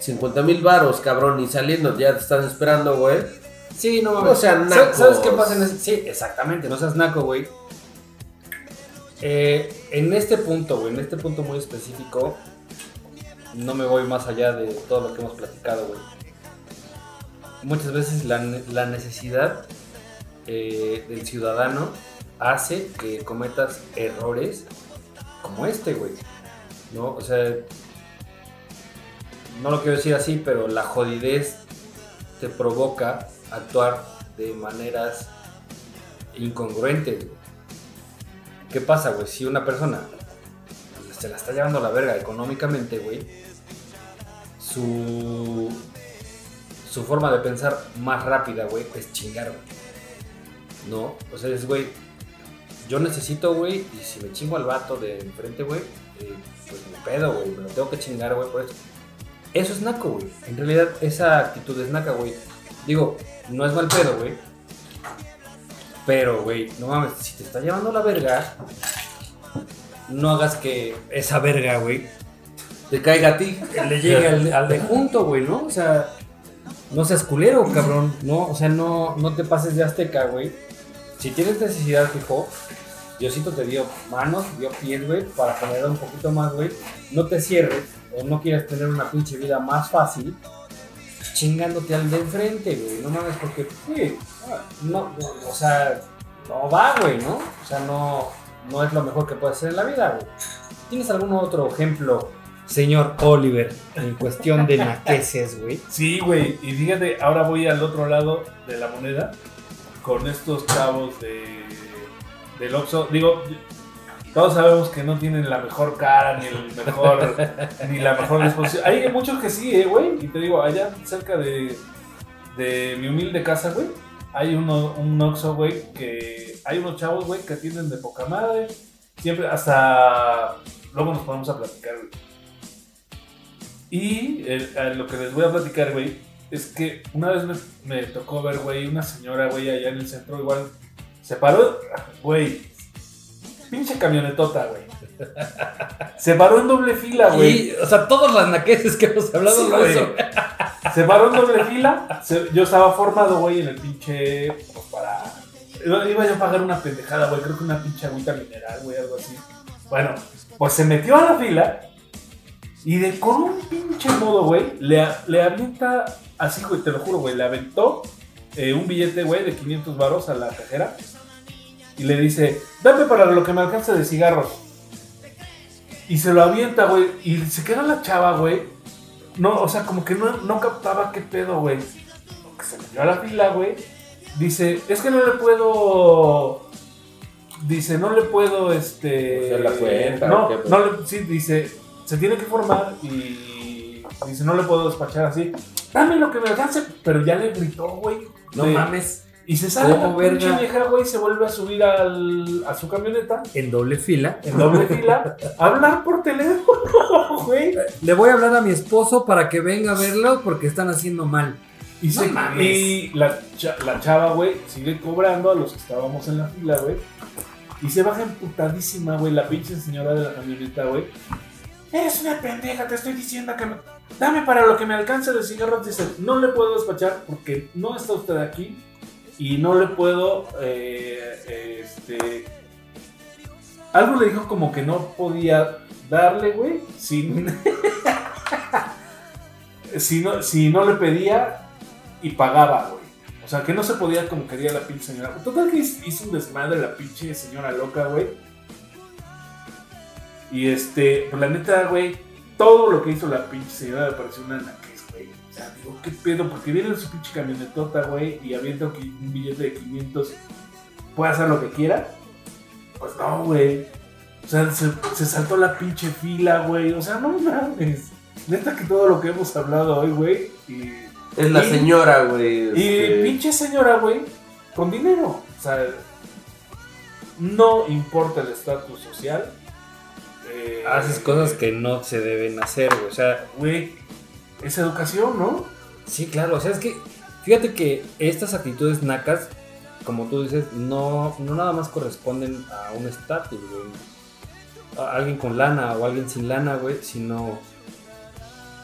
Speaker 4: 50 mil varos, cabrón, y saliendo ya te están esperando, güey.
Speaker 1: Sí, no mames.
Speaker 4: sean
Speaker 1: ¿Sabes- ¿Sabes qué pasa en ese? Sí, exactamente, no seas naco, güey. Eh, en este punto, güey, en este punto muy específico, no me voy más allá de todo lo que hemos platicado, güey. Muchas veces la necesidad eh, del ciudadano hace que cometas errores como este, güey. ¿No? O sea, no lo quiero decir así, pero la jodidez te provoca actuar de maneras incongruentes. güey. ¿Qué pasa, güey? Si una persona se la está llevando la verga económicamente, güey, su, su forma de pensar más rápida, güey, es chingar, güey. ¿No? O sea, es, güey, yo necesito, güey, y si me chingo al vato de enfrente, güey, eh, pues me pedo, güey, me lo tengo que chingar, güey, por eso. Eso es naco, güey. En realidad, esa actitud es naca, güey. Digo, no es mal pedo, güey. Pero, güey, no mames, si te está llevando la verga, no hagas que esa verga, güey,
Speaker 4: Te caiga a ti.
Speaker 1: le llegue al, al de junto, güey, ¿no? O sea, no seas culero, cabrón, ¿no? O sea, no, no te pases de azteca, güey. Si tienes necesidad, fijo, Diosito te dio manos, dio pies, güey, para generar un poquito más, güey. No te cierres o no quieres tener una pinche vida más fácil chingándote al de enfrente, güey. No mames, porque, güey, no, o sea, no va, güey, ¿no? O sea, no, no es lo mejor que puedes hacer en la vida, güey. ¿Tienes algún otro ejemplo, señor Oliver, en cuestión de naqueces, güey?
Speaker 5: Sí, güey. Y fíjate, ahora voy al otro lado de la moneda con estos chavos de del Oxxo. Digo, todos sabemos que no tienen la mejor cara, ni el mejor, ni la mejor disposición. Hay muchos que sí, eh, güey. Y te digo, allá cerca de, de mi humilde casa, güey, hay uno, un Oxxo, güey, que hay unos chavos, güey, que atienden de poca madre. Siempre, hasta luego nos ponemos a platicar, güey. Y eh, lo que les voy a platicar, güey, es que una vez me, me tocó ver, güey, una señora, güey, allá en el centro, igual, se paró, güey, pinche camionetota, güey. Se paró en doble fila, güey.
Speaker 1: O sea, todos las naqueces que hemos hablado
Speaker 5: Sí,
Speaker 1: de eso.
Speaker 5: Se paró en doble fila. se- yo estaba formado, güey, en el pinche. Pues para. Iba iba yo a pagar una pendejada, güey. Creo que una pinche agüita mineral, güey, algo así. Bueno, pues se metió a la fila. Y de con un pinche modo, güey, le, le avienta. Así, güey, te lo juro, güey. Le aventó eh, un billete, güey, de 500 varos a la cajera. Y le dice: Dame para lo que me alcance de cigarros. Y se lo avienta, güey. Y se queda la chava, güey. No, o sea, como que no, no captaba qué pedo, güey. Porque se metió a la fila, güey. Dice, es que no le puedo. Dice, no le puedo, este.
Speaker 4: Hacer la cuenta,
Speaker 5: No,
Speaker 4: ¿o qué, pues?
Speaker 5: no le. Sí, dice, se tiene que formar y. Dice, no le puedo despachar así. Dame lo que me alcance. Pero ya le gritó, güey.
Speaker 1: No
Speaker 5: de-
Speaker 1: mames.
Speaker 5: Y se sale
Speaker 1: ¿Cómo,
Speaker 5: la pinche vieja, güey, se vuelve a subir al, a su camioneta
Speaker 1: En doble fila.
Speaker 5: en doble fila hablar por teléfono, güey.
Speaker 1: Le voy a hablar a mi esposo para que venga a verlo porque están haciendo mal.
Speaker 5: Y,
Speaker 1: No
Speaker 5: se-
Speaker 1: mames.
Speaker 5: y la, la chava, güey, sigue cobrando a los que estábamos en la fila, güey. Y se baja emputadísima, güey, la pinche señora de la camioneta, güey. Eres una pendeja, te estoy diciendo que me... Dame para lo que me alcance de cigarros. Dice, no le puedo despachar porque no está usted aquí. Y no le puedo, eh, este... Algo le dijo como que no podía darle, güey, sin... si, no, si no le pedía y pagaba, güey. O sea, que no se podía como quería la pinche señora. Total que hizo un desmadre la pinche señora loca, güey. Y este, pues la neta, güey, todo lo que hizo la pinche señora me pareció una naquez, güey. O sea, digo, ¿qué pedo? Porque viene en su pinche camionetota, güey, y avienta un billete de 500. Puede hacer lo que quiera. Pues no, güey. O sea, se, se saltó la pinche fila, güey. O sea, no mames. Neta que todo lo que hemos hablado hoy, güey. Y,
Speaker 4: Es la
Speaker 5: Y-
Speaker 4: señora, güey.
Speaker 5: y
Speaker 4: este,
Speaker 5: pinche señora, güey, con dinero. O sea, no importa el estatus social. Eh,
Speaker 1: Haces cosas que no se deben hacer, güey. O sea,
Speaker 5: Güey, es educación, ¿no?
Speaker 1: sí, claro. O sea, es que fíjate que estas actitudes nacas, como tú dices, no, no nada más corresponden a un estatus, güey. A alguien con lana o alguien sin lana, güey, sino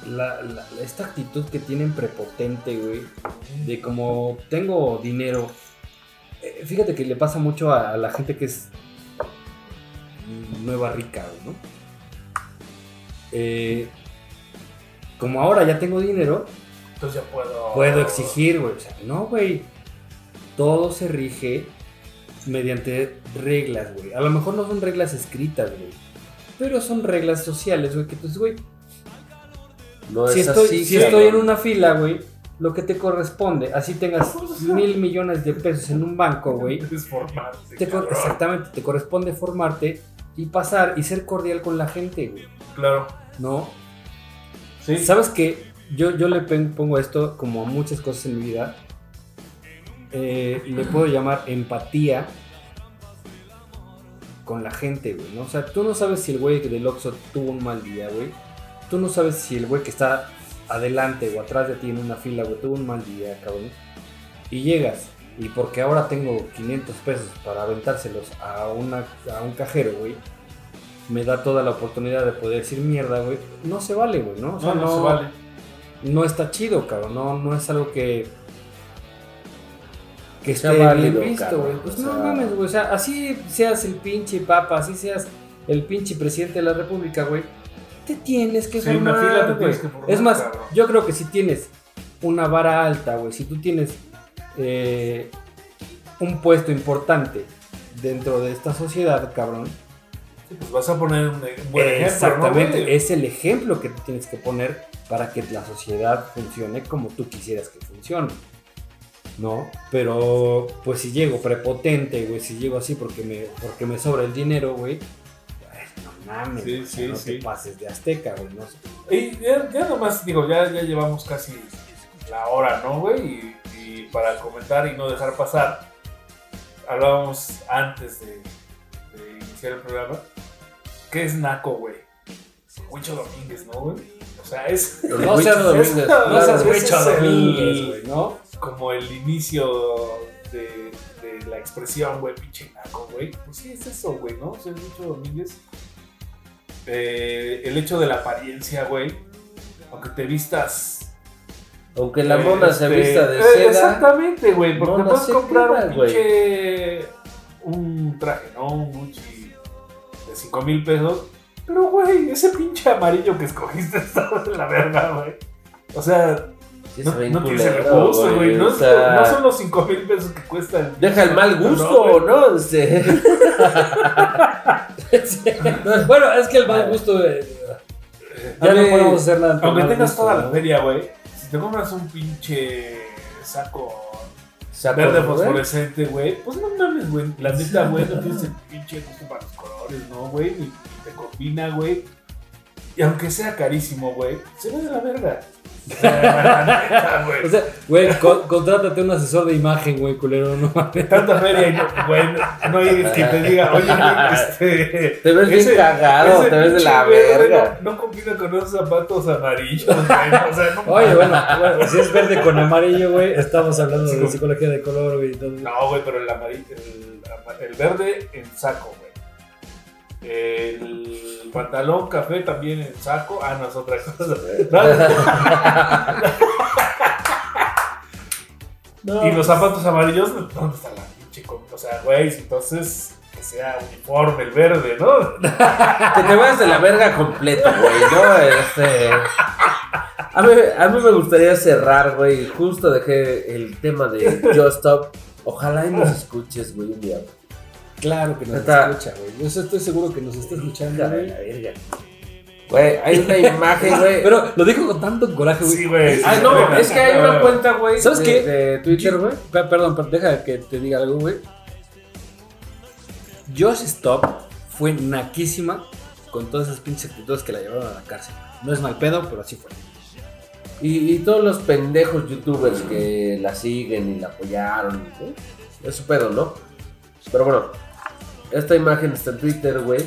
Speaker 1: la, la- esta actitud que tienen prepotente, güey, de como tengo dinero. Eh, Fíjate que le pasa mucho a, a la gente que es nueva rica, güey, ¿no? Eh, como ahora ya tengo dinero,
Speaker 5: Entonces ya puedo.
Speaker 1: puedo exigir, güey. O sea, no, güey. Todo se rige mediante reglas, güey. A lo mejor no son reglas escritas, güey. Pero son reglas sociales, güey. Que entonces, güey,
Speaker 4: No
Speaker 1: si
Speaker 4: es
Speaker 1: estoy,
Speaker 4: así,
Speaker 1: si estoy en una fila, güey, lo que te corresponde, así tengas mil millones de pesos en un banco, güey. Te exactamente, te corresponde formarte y pasar y ser cordial con la gente, güey.
Speaker 5: Claro.
Speaker 1: ¿No?
Speaker 5: Sí.
Speaker 1: ¿Sabes qué? Yo, yo le pongo esto como a muchas cosas en mi vida. Eh, le puedo llamar empatía con la gente, güey, ¿no? O sea, tú no sabes si el güey del Oxxo tuvo un mal día, güey. Tú no sabes si el güey que está adelante o atrás de ti en una fila, güey, tuvo un mal día, cabrón. Y llegas, y porque ahora tengo 500 pesos para aventárselos a, una, a un cajero, güey, me da toda la oportunidad de poder decir mierda, güey. No se vale, güey, ¿no? O sea,
Speaker 5: no, no, se vale.
Speaker 1: no está chido, cabrón. No, no es algo que. Que esté
Speaker 4: válido,
Speaker 1: bien visto, güey. Pues
Speaker 4: o
Speaker 1: no mames, güey. O sea, así seas el pinche papa, así seas el pinche presidente de la república, güey. Te tienes que
Speaker 5: Sí, en una
Speaker 1: formar,
Speaker 5: fila te tienes que formar,
Speaker 1: Es más,
Speaker 5: cabrón.
Speaker 1: yo creo que si tienes una vara alta, güey, si tú tienes eh, un puesto importante dentro de esta sociedad, cabrón,
Speaker 5: Sí, pues vas a poner un, un buen ejemplo.
Speaker 1: Exactamente, es el ejemplo que tienes que poner para que la sociedad funcione como tú quisieras que funcione. ¿No? Pero, pues si llego prepotente, güey, si llego así porque me, porque me sobra el dinero, güey, pues, no mames,
Speaker 5: Sí, sí,
Speaker 1: no
Speaker 5: sí.
Speaker 1: te pases de azteca, güey, no sé.
Speaker 5: Y ya, ya nomás, digo, ya, ya llevamos casi la hora, ¿no, güey? Y, y para comentar y no dejar pasar, hablábamos antes de, de iniciar el programa. ¿Qué es Naco, güey? Huicho Domínguez, ¿no, güey? O sea, es
Speaker 1: No
Speaker 4: Huicho
Speaker 1: seas-
Speaker 4: Domínguez,
Speaker 5: no seas el-
Speaker 1: Domínguez, güey, ¿no?
Speaker 5: como el inicio de, de la expresión, güey, pinche naco, güey. Pues sí, es eso, güey, ¿no? Soy Lucho Domínguez. Eh, el hecho de la apariencia, güey. Aunque te vistas.
Speaker 4: Aunque la mona se
Speaker 5: este,
Speaker 4: vista de
Speaker 5: eh,
Speaker 4: seda.
Speaker 5: Exactamente, güey. Porque puedes comprar un pinche. Un traje, ¿no? Un Gucci de 5 mil pesos. Pero, güey, ese pinche amarillo que escogiste estaba de la verga, güey. O sea,
Speaker 4: Sí,
Speaker 5: no, no tienes el
Speaker 4: culero,
Speaker 5: gusto, güey. No,
Speaker 4: o sea,
Speaker 5: no son los 5 mil pesos que cuestan.
Speaker 4: Deja el mal gusto, ¿no? Este,
Speaker 1: bueno, es que el mal gusto, eh, ya no podemos hacer nada.
Speaker 5: Aunque tengas
Speaker 1: gusto,
Speaker 5: toda
Speaker 1: ¿no?
Speaker 5: la feria, güey. Te compras un pinche saco verde
Speaker 4: de-
Speaker 5: fosforescente, güey, pues no mames, güey. La neta, güey, no tienes el pinche gusto para los colores, ¿no, güey? Ni, ni te combina, güey. Y aunque sea carísimo, güey, se ve de la verga. O sea, güey.
Speaker 1: O sea, güey, con- contrátate un asesor de imagen, güey, culero, no mames.
Speaker 5: Tanta feria y no, güey, no hay quien te diga, oye, güey, este.
Speaker 4: Te ves bien
Speaker 5: ese-
Speaker 4: cagado,
Speaker 5: ese
Speaker 4: te ves de la verga.
Speaker 5: No, no combina con esos zapatos amarillos, güey. O sea, no
Speaker 1: Oye, bueno, bueno, si es verde con amarillo, güey, estamos hablando
Speaker 5: Sí,
Speaker 1: de psicología de color, güey. entonces-
Speaker 5: No, güey, pero el amarillo, el, el verde en saco, güey. El pantalón café también en saco. Ah, no, es otra cosa.
Speaker 4: No,
Speaker 5: y los zapatos amarillos, ¿dónde está la pinche? O sea, güey, entonces que sea uniforme el verde, ¿no?
Speaker 4: Que te vayas de la verga completo, güey, ¿no? Este. A mí, a mí me gustaría cerrar, güey. Justo dejé el tema de Just Stop. Ojalá y nos escuches, güey, un día.
Speaker 1: Claro que nos
Speaker 4: Neta.
Speaker 1: escucha, güey. Yo estoy seguro que nos está escuchando, güey.
Speaker 4: la verga. Güey, hay una imagen, güey.
Speaker 1: Pero lo dijo con tanto coraje, güey.
Speaker 5: Sí, güey. sí,
Speaker 4: Ah,
Speaker 5: sí,
Speaker 4: no, es que hay una cuenta, güey.
Speaker 1: ¿Sabes
Speaker 4: de-
Speaker 1: qué?
Speaker 4: De Twitter, güey.
Speaker 1: Pe- Perdón, pero deja que te diga algo, güey. Josh Stop fue naquísima con todas esas pinches actitudes que la llevaron a la cárcel. No es mal pedo, pero así fue.
Speaker 4: Y, y todos los pendejos youtubers que la siguen y la apoyaron, ¿sí? es su pedo, ¿no? Pero bueno, esta imagen está en Twitter, güey,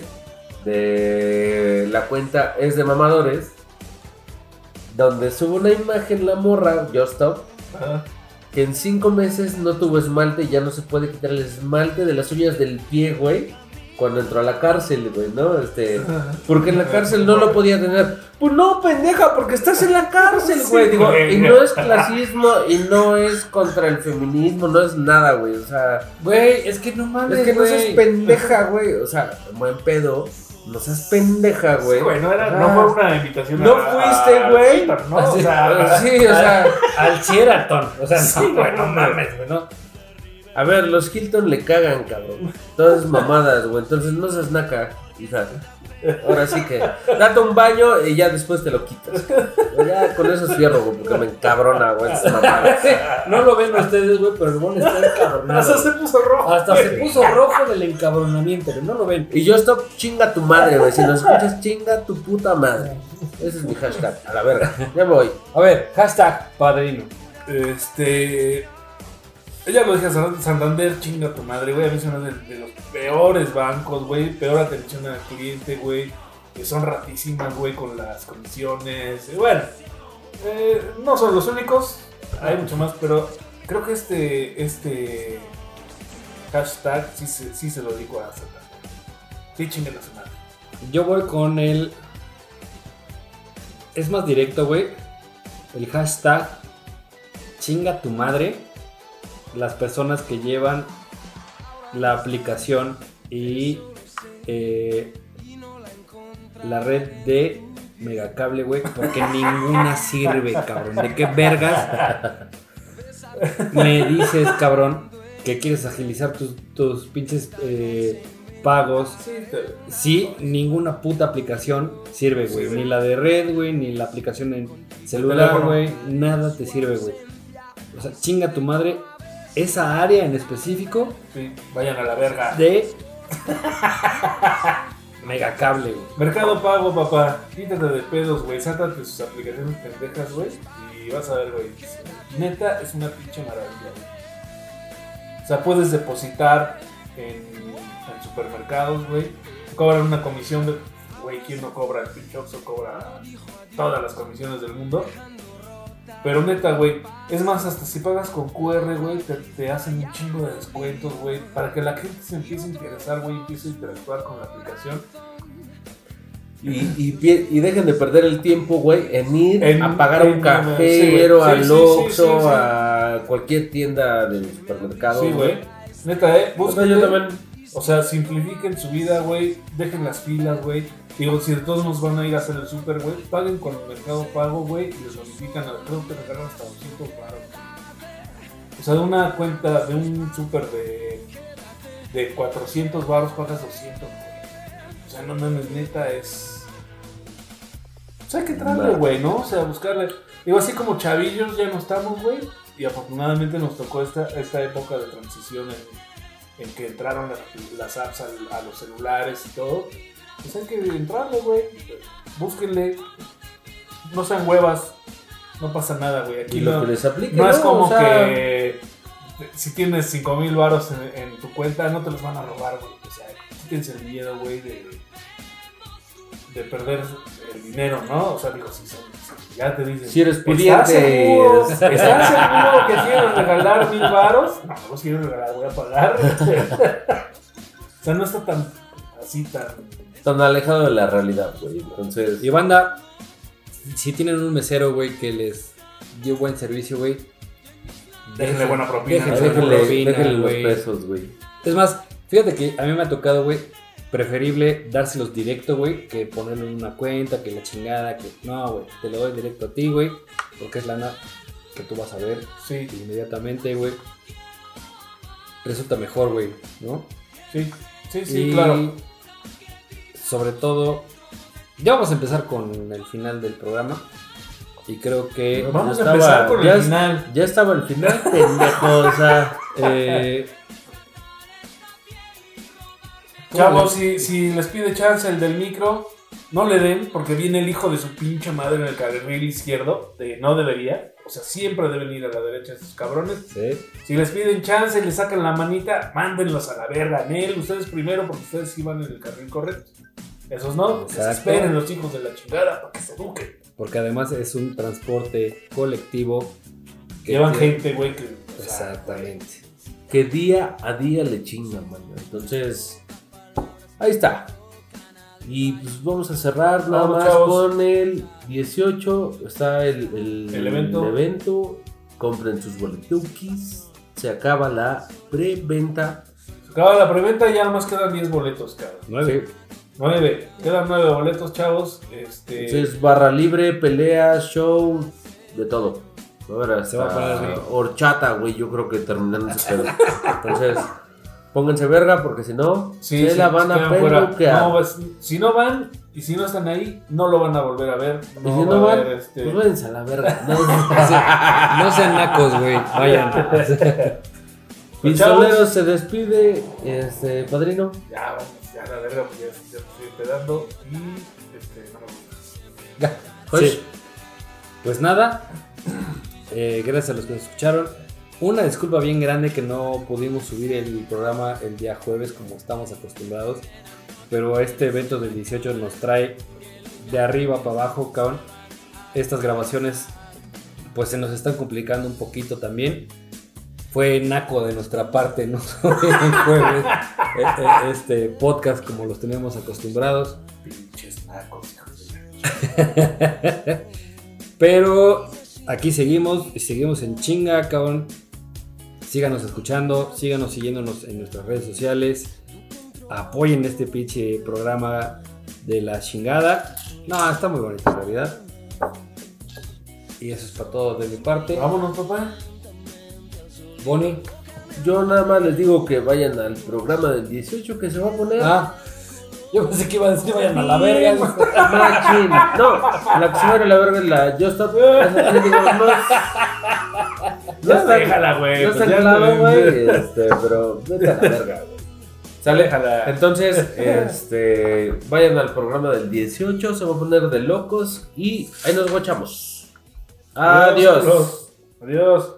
Speaker 4: de la cuenta es de mamadores, donde sube una imagen la morra, Just Stop, que en cinco meses no tuvo esmalte y ya no se puede quitar el esmalte de las uñas del pie, güey, cuando entró a la cárcel, güey, ¿no? Este, porque en la cárcel no lo podía tener. Pues no, pendeja, porque estás en la cárcel, güey. Digo, y no es clasismo y no es contra el feminismo, no es nada, güey. O sea,
Speaker 1: Güey, es que no mames,
Speaker 4: es que no seas pendeja, güey. O sea, buen pedo, no seas pendeja, güey.
Speaker 5: Güey, no, era,
Speaker 4: Ah.
Speaker 5: no fue una invitación
Speaker 4: No
Speaker 5: a-
Speaker 4: fuiste, güey.
Speaker 5: ¿no? O sea,
Speaker 4: Sí, o sea,
Speaker 1: Al Sheraton. O sea,
Speaker 5: Sí,
Speaker 1: no, güey, no mames, güey, no.
Speaker 4: A ver, los Hilton le cagan, cabrón. Todas mamadas, güey. Entonces no seas naca, hija. Ahora sí que date un baño y ya después te lo quitas. Ya con eso cierro, güey, porque me encabrona, güey, esas mamadas.
Speaker 1: No lo ven ustedes, güey, pero el bon está encabronado.
Speaker 5: hasta se puso rojo.
Speaker 1: Hasta se puso rojo del encabronamiento, pero no lo ven.
Speaker 4: Y yo stop chinga tu madre, güey. Si nos escuchas, chinga tu puta madre. Ese es mi hashtag, a la verga. Ya me voy.
Speaker 1: A ver, hashtag padrino.
Speaker 5: Este. Ya lo dije, San- Santander, chinga tu madre, güey. A mí me hace de, los peores bancos, güey. Peor atención al cliente, güey. Que son ratísimas, güey, con las comisiones. Bueno, eh, no son los únicos. Hay mucho más, pero creo que este. Este. Hashtag sí sí se lo digo a Santander. Sí, chinga a su madre.
Speaker 1: Yo voy con el. Es más directo, güey. El hashtag chinga tu madre. Las personas que llevan la aplicación y eh, la red de Megacable, güey. Porque ninguna sirve, cabrón. ¿De qué vergas me dices, cabrón, que quieres agilizar tus, tus pinches eh, pagos?
Speaker 5: Sí,
Speaker 1: ninguna puta aplicación sirve, güey. Ni la de red, güey, ni la aplicación en celular, güey. Nada te sirve, güey. O sea, chinga tu madre. Esa área en específico
Speaker 5: sí, vayan a la verga.
Speaker 1: de megacable, güey.
Speaker 5: Mercado Pago, papá. Quítate de pedos, güey. Sátate sus aplicaciones pendejas, güey. Y vas a ver, güey. Neta, es una pinche maravilla, güey. O sea, puedes depositar en, en supermercados, güey. Cobran una comisión de. Güey, ¿quién no cobra? El pinche Oxxo cobra todas las comisiones del mundo. Pero neta, güey. Es más, hasta si pagas con QR, güey, te, te hacen un chingo de descuentos, güey. Para que la gente se empiece a interesar, güey, empiece a interactuar con la aplicación.
Speaker 4: Y, y, y dejen de perder el tiempo, güey, en ir
Speaker 5: En-
Speaker 4: a pagar a un cajero,
Speaker 5: sí,
Speaker 4: al
Speaker 5: Sí,
Speaker 4: Oxxo,
Speaker 5: sí,
Speaker 4: a cualquier tienda del supermercado.
Speaker 5: Sí, güey. Neta, eh.
Speaker 4: O sea,
Speaker 5: Búsquenle.
Speaker 4: yo también.
Speaker 5: O sea, simplifiquen su vida, güey. Dejen las filas, güey. Digo, si de todos nos van a ir a hacer el súper, güey, paguen con el mercado pago, güey, y les bonifican, a- creo que regalan hasta 200 baros. O sea, de una cuenta, de un súper de, de 400 baros, pagas 200, güey. O sea, no mames, neta, es... O sea, hay que
Speaker 4: Nah.
Speaker 5: güey, ¿no? O sea, buscarle... Digo, así como chavillos ya no estamos, güey. Y afortunadamente nos tocó esta, esta época de transición en, en que entraron las, las apps al- a, los celulares y todo. Pues hay que entrarle, güey. Búsquenle. No sean huevas. No pasa nada, güey. Aquí
Speaker 4: Y lo
Speaker 5: no,
Speaker 4: que les aplique.
Speaker 5: no es como
Speaker 4: O sea,
Speaker 5: que si tienes 5 mil varos en, en tu cuenta, no te los van a robar, güey. O sea, quítense el miedo, güey, de, de perder el dinero, ¿no? O sea, digo, si, son, ya te dicen.
Speaker 4: Si eres
Speaker 5: ¿Estás
Speaker 4: pudiente.
Speaker 5: seguro? ¿Estás seguro que quieres regalar mil varos? No, no los quiero regalar, voy a pagar. o sea, no está tan así, tan.
Speaker 4: Tan alejado de la realidad, güey. Entonces.
Speaker 1: Y banda, si tienen un mesero, güey, que les dio buen servicio, güey.
Speaker 5: Déjenle buena propina.
Speaker 1: déjenle
Speaker 4: Déjenle,
Speaker 1: propina,
Speaker 4: déjenle los pesos, güey.
Speaker 1: Es más, fíjate que a mí me ha tocado, güey, preferible dárselos directo, güey, que ponerlo en una cuenta, que la chingada, que no, güey, te lo doy directo a ti, güey, porque es lana que tú vas a ver
Speaker 5: Sí,
Speaker 1: inmediatamente, güey. Resulta mejor, güey, ¿no?
Speaker 5: sí, sí, sí,
Speaker 1: y
Speaker 5: claro.
Speaker 1: sobre todo, ya vamos a empezar con el final del programa. Y creo que
Speaker 5: Pero vamos
Speaker 4: ya
Speaker 5: a empezar
Speaker 4: estaba-
Speaker 5: con
Speaker 4: ya
Speaker 5: el final.
Speaker 4: Ya estaba el final, pendejo. O sea.
Speaker 1: eh,
Speaker 5: Chavos, si, si les pide chance el del micro, no le den porque viene el hijo de su pinche madre en el carril izquierdo, de no debería. O sea, siempre deben ir a la derecha estos cabrones.
Speaker 1: Sí.
Speaker 5: Si les piden chance y les sacan la manita, mándenlos a la verga. Nel, ustedes primero porque ustedes van en el carril correcto. Esos no, que se
Speaker 1: Exacto.
Speaker 5: esperen los hijos de la chingada para que se eduquen.
Speaker 1: Porque además es un transporte colectivo. que
Speaker 5: Llevan
Speaker 1: tiene-
Speaker 5: gente, güey, que... o sea,
Speaker 1: Exactamente.
Speaker 4: Que día a día le chingan, mano. Entonces, ahí está. Y pues vamos a cerrar nada
Speaker 5: Vamos,
Speaker 4: más
Speaker 5: chavos.
Speaker 4: con el 18. Está el, el,
Speaker 5: El evento.
Speaker 4: evento. Compren sus boletukis. Se acaba la preventa.
Speaker 5: Se acaba la preventa y ya nomás quedan 10 boletos, cabrón.
Speaker 1: Nueve.
Speaker 5: 9. Quedan 9 boletos, chavos. Este...
Speaker 4: Entonces, barra libre, pelea, show, de todo. A ver,
Speaker 1: Se va a poner
Speaker 4: horchata, güey, yo creo que terminando ese pedo. Entonces, pónganse verga porque si no,
Speaker 5: Sí,
Speaker 4: se
Speaker 5: sí,
Speaker 4: la van a peluquear.
Speaker 5: No, pues, si no van y si no están ahí, no lo van a volver a ver.
Speaker 4: y si no
Speaker 5: a
Speaker 4: van,
Speaker 5: haber, este...
Speaker 4: pues váyanse a la verga. No,
Speaker 1: No sean nacos, güey. Vayan.
Speaker 4: Pistolero se despide, este, padrino.
Speaker 5: Ya, vamos, ya la verga, pues ya, ya estoy empedando y este, no me gusta.
Speaker 4: Pues,
Speaker 1: Sí. Pues nada. eh, gracias a los que nos escucharon. Una disculpa bien grande que no pudimos subir el programa el día jueves como estamos acostumbrados. Pero este evento del 18 nos trae de arriba para abajo, cabrón. Estas grabaciones pues se nos están complicando un poquito también. Fue naco de nuestra parte, no subir el jueves eh, eh, este podcast como los tenemos acostumbrados.
Speaker 5: Pinches nacos, hijos de la
Speaker 1: Pero aquí seguimos y seguimos en chinga, cabrón. Síganos escuchando, síganos siguiéndonos en nuestras redes sociales. Apoyen este pinche programa de la chingada. No, está muy bonito en realidad. Y eso es para todo de mi parte.
Speaker 5: Vámonos, papá.
Speaker 1: Bonnie.
Speaker 4: yo nada más les digo que vayan al programa del 18 que se va a poner.
Speaker 1: Ah, yo pensé que iba a decir vayan a la verga.
Speaker 4: Machín. No, la que se la verga es la Just Stop. No, está-
Speaker 5: déjala, güey.
Speaker 4: no
Speaker 5: pues
Speaker 4: está claro,
Speaker 5: no-
Speaker 4: güey. Este, pero vete a la verga, güey. ¿Sale?
Speaker 5: Déjala.
Speaker 4: Entonces, este, vayan al programa del 18, se va a poner de locos y ahí nos guachamos. Adiós.
Speaker 5: Adiós.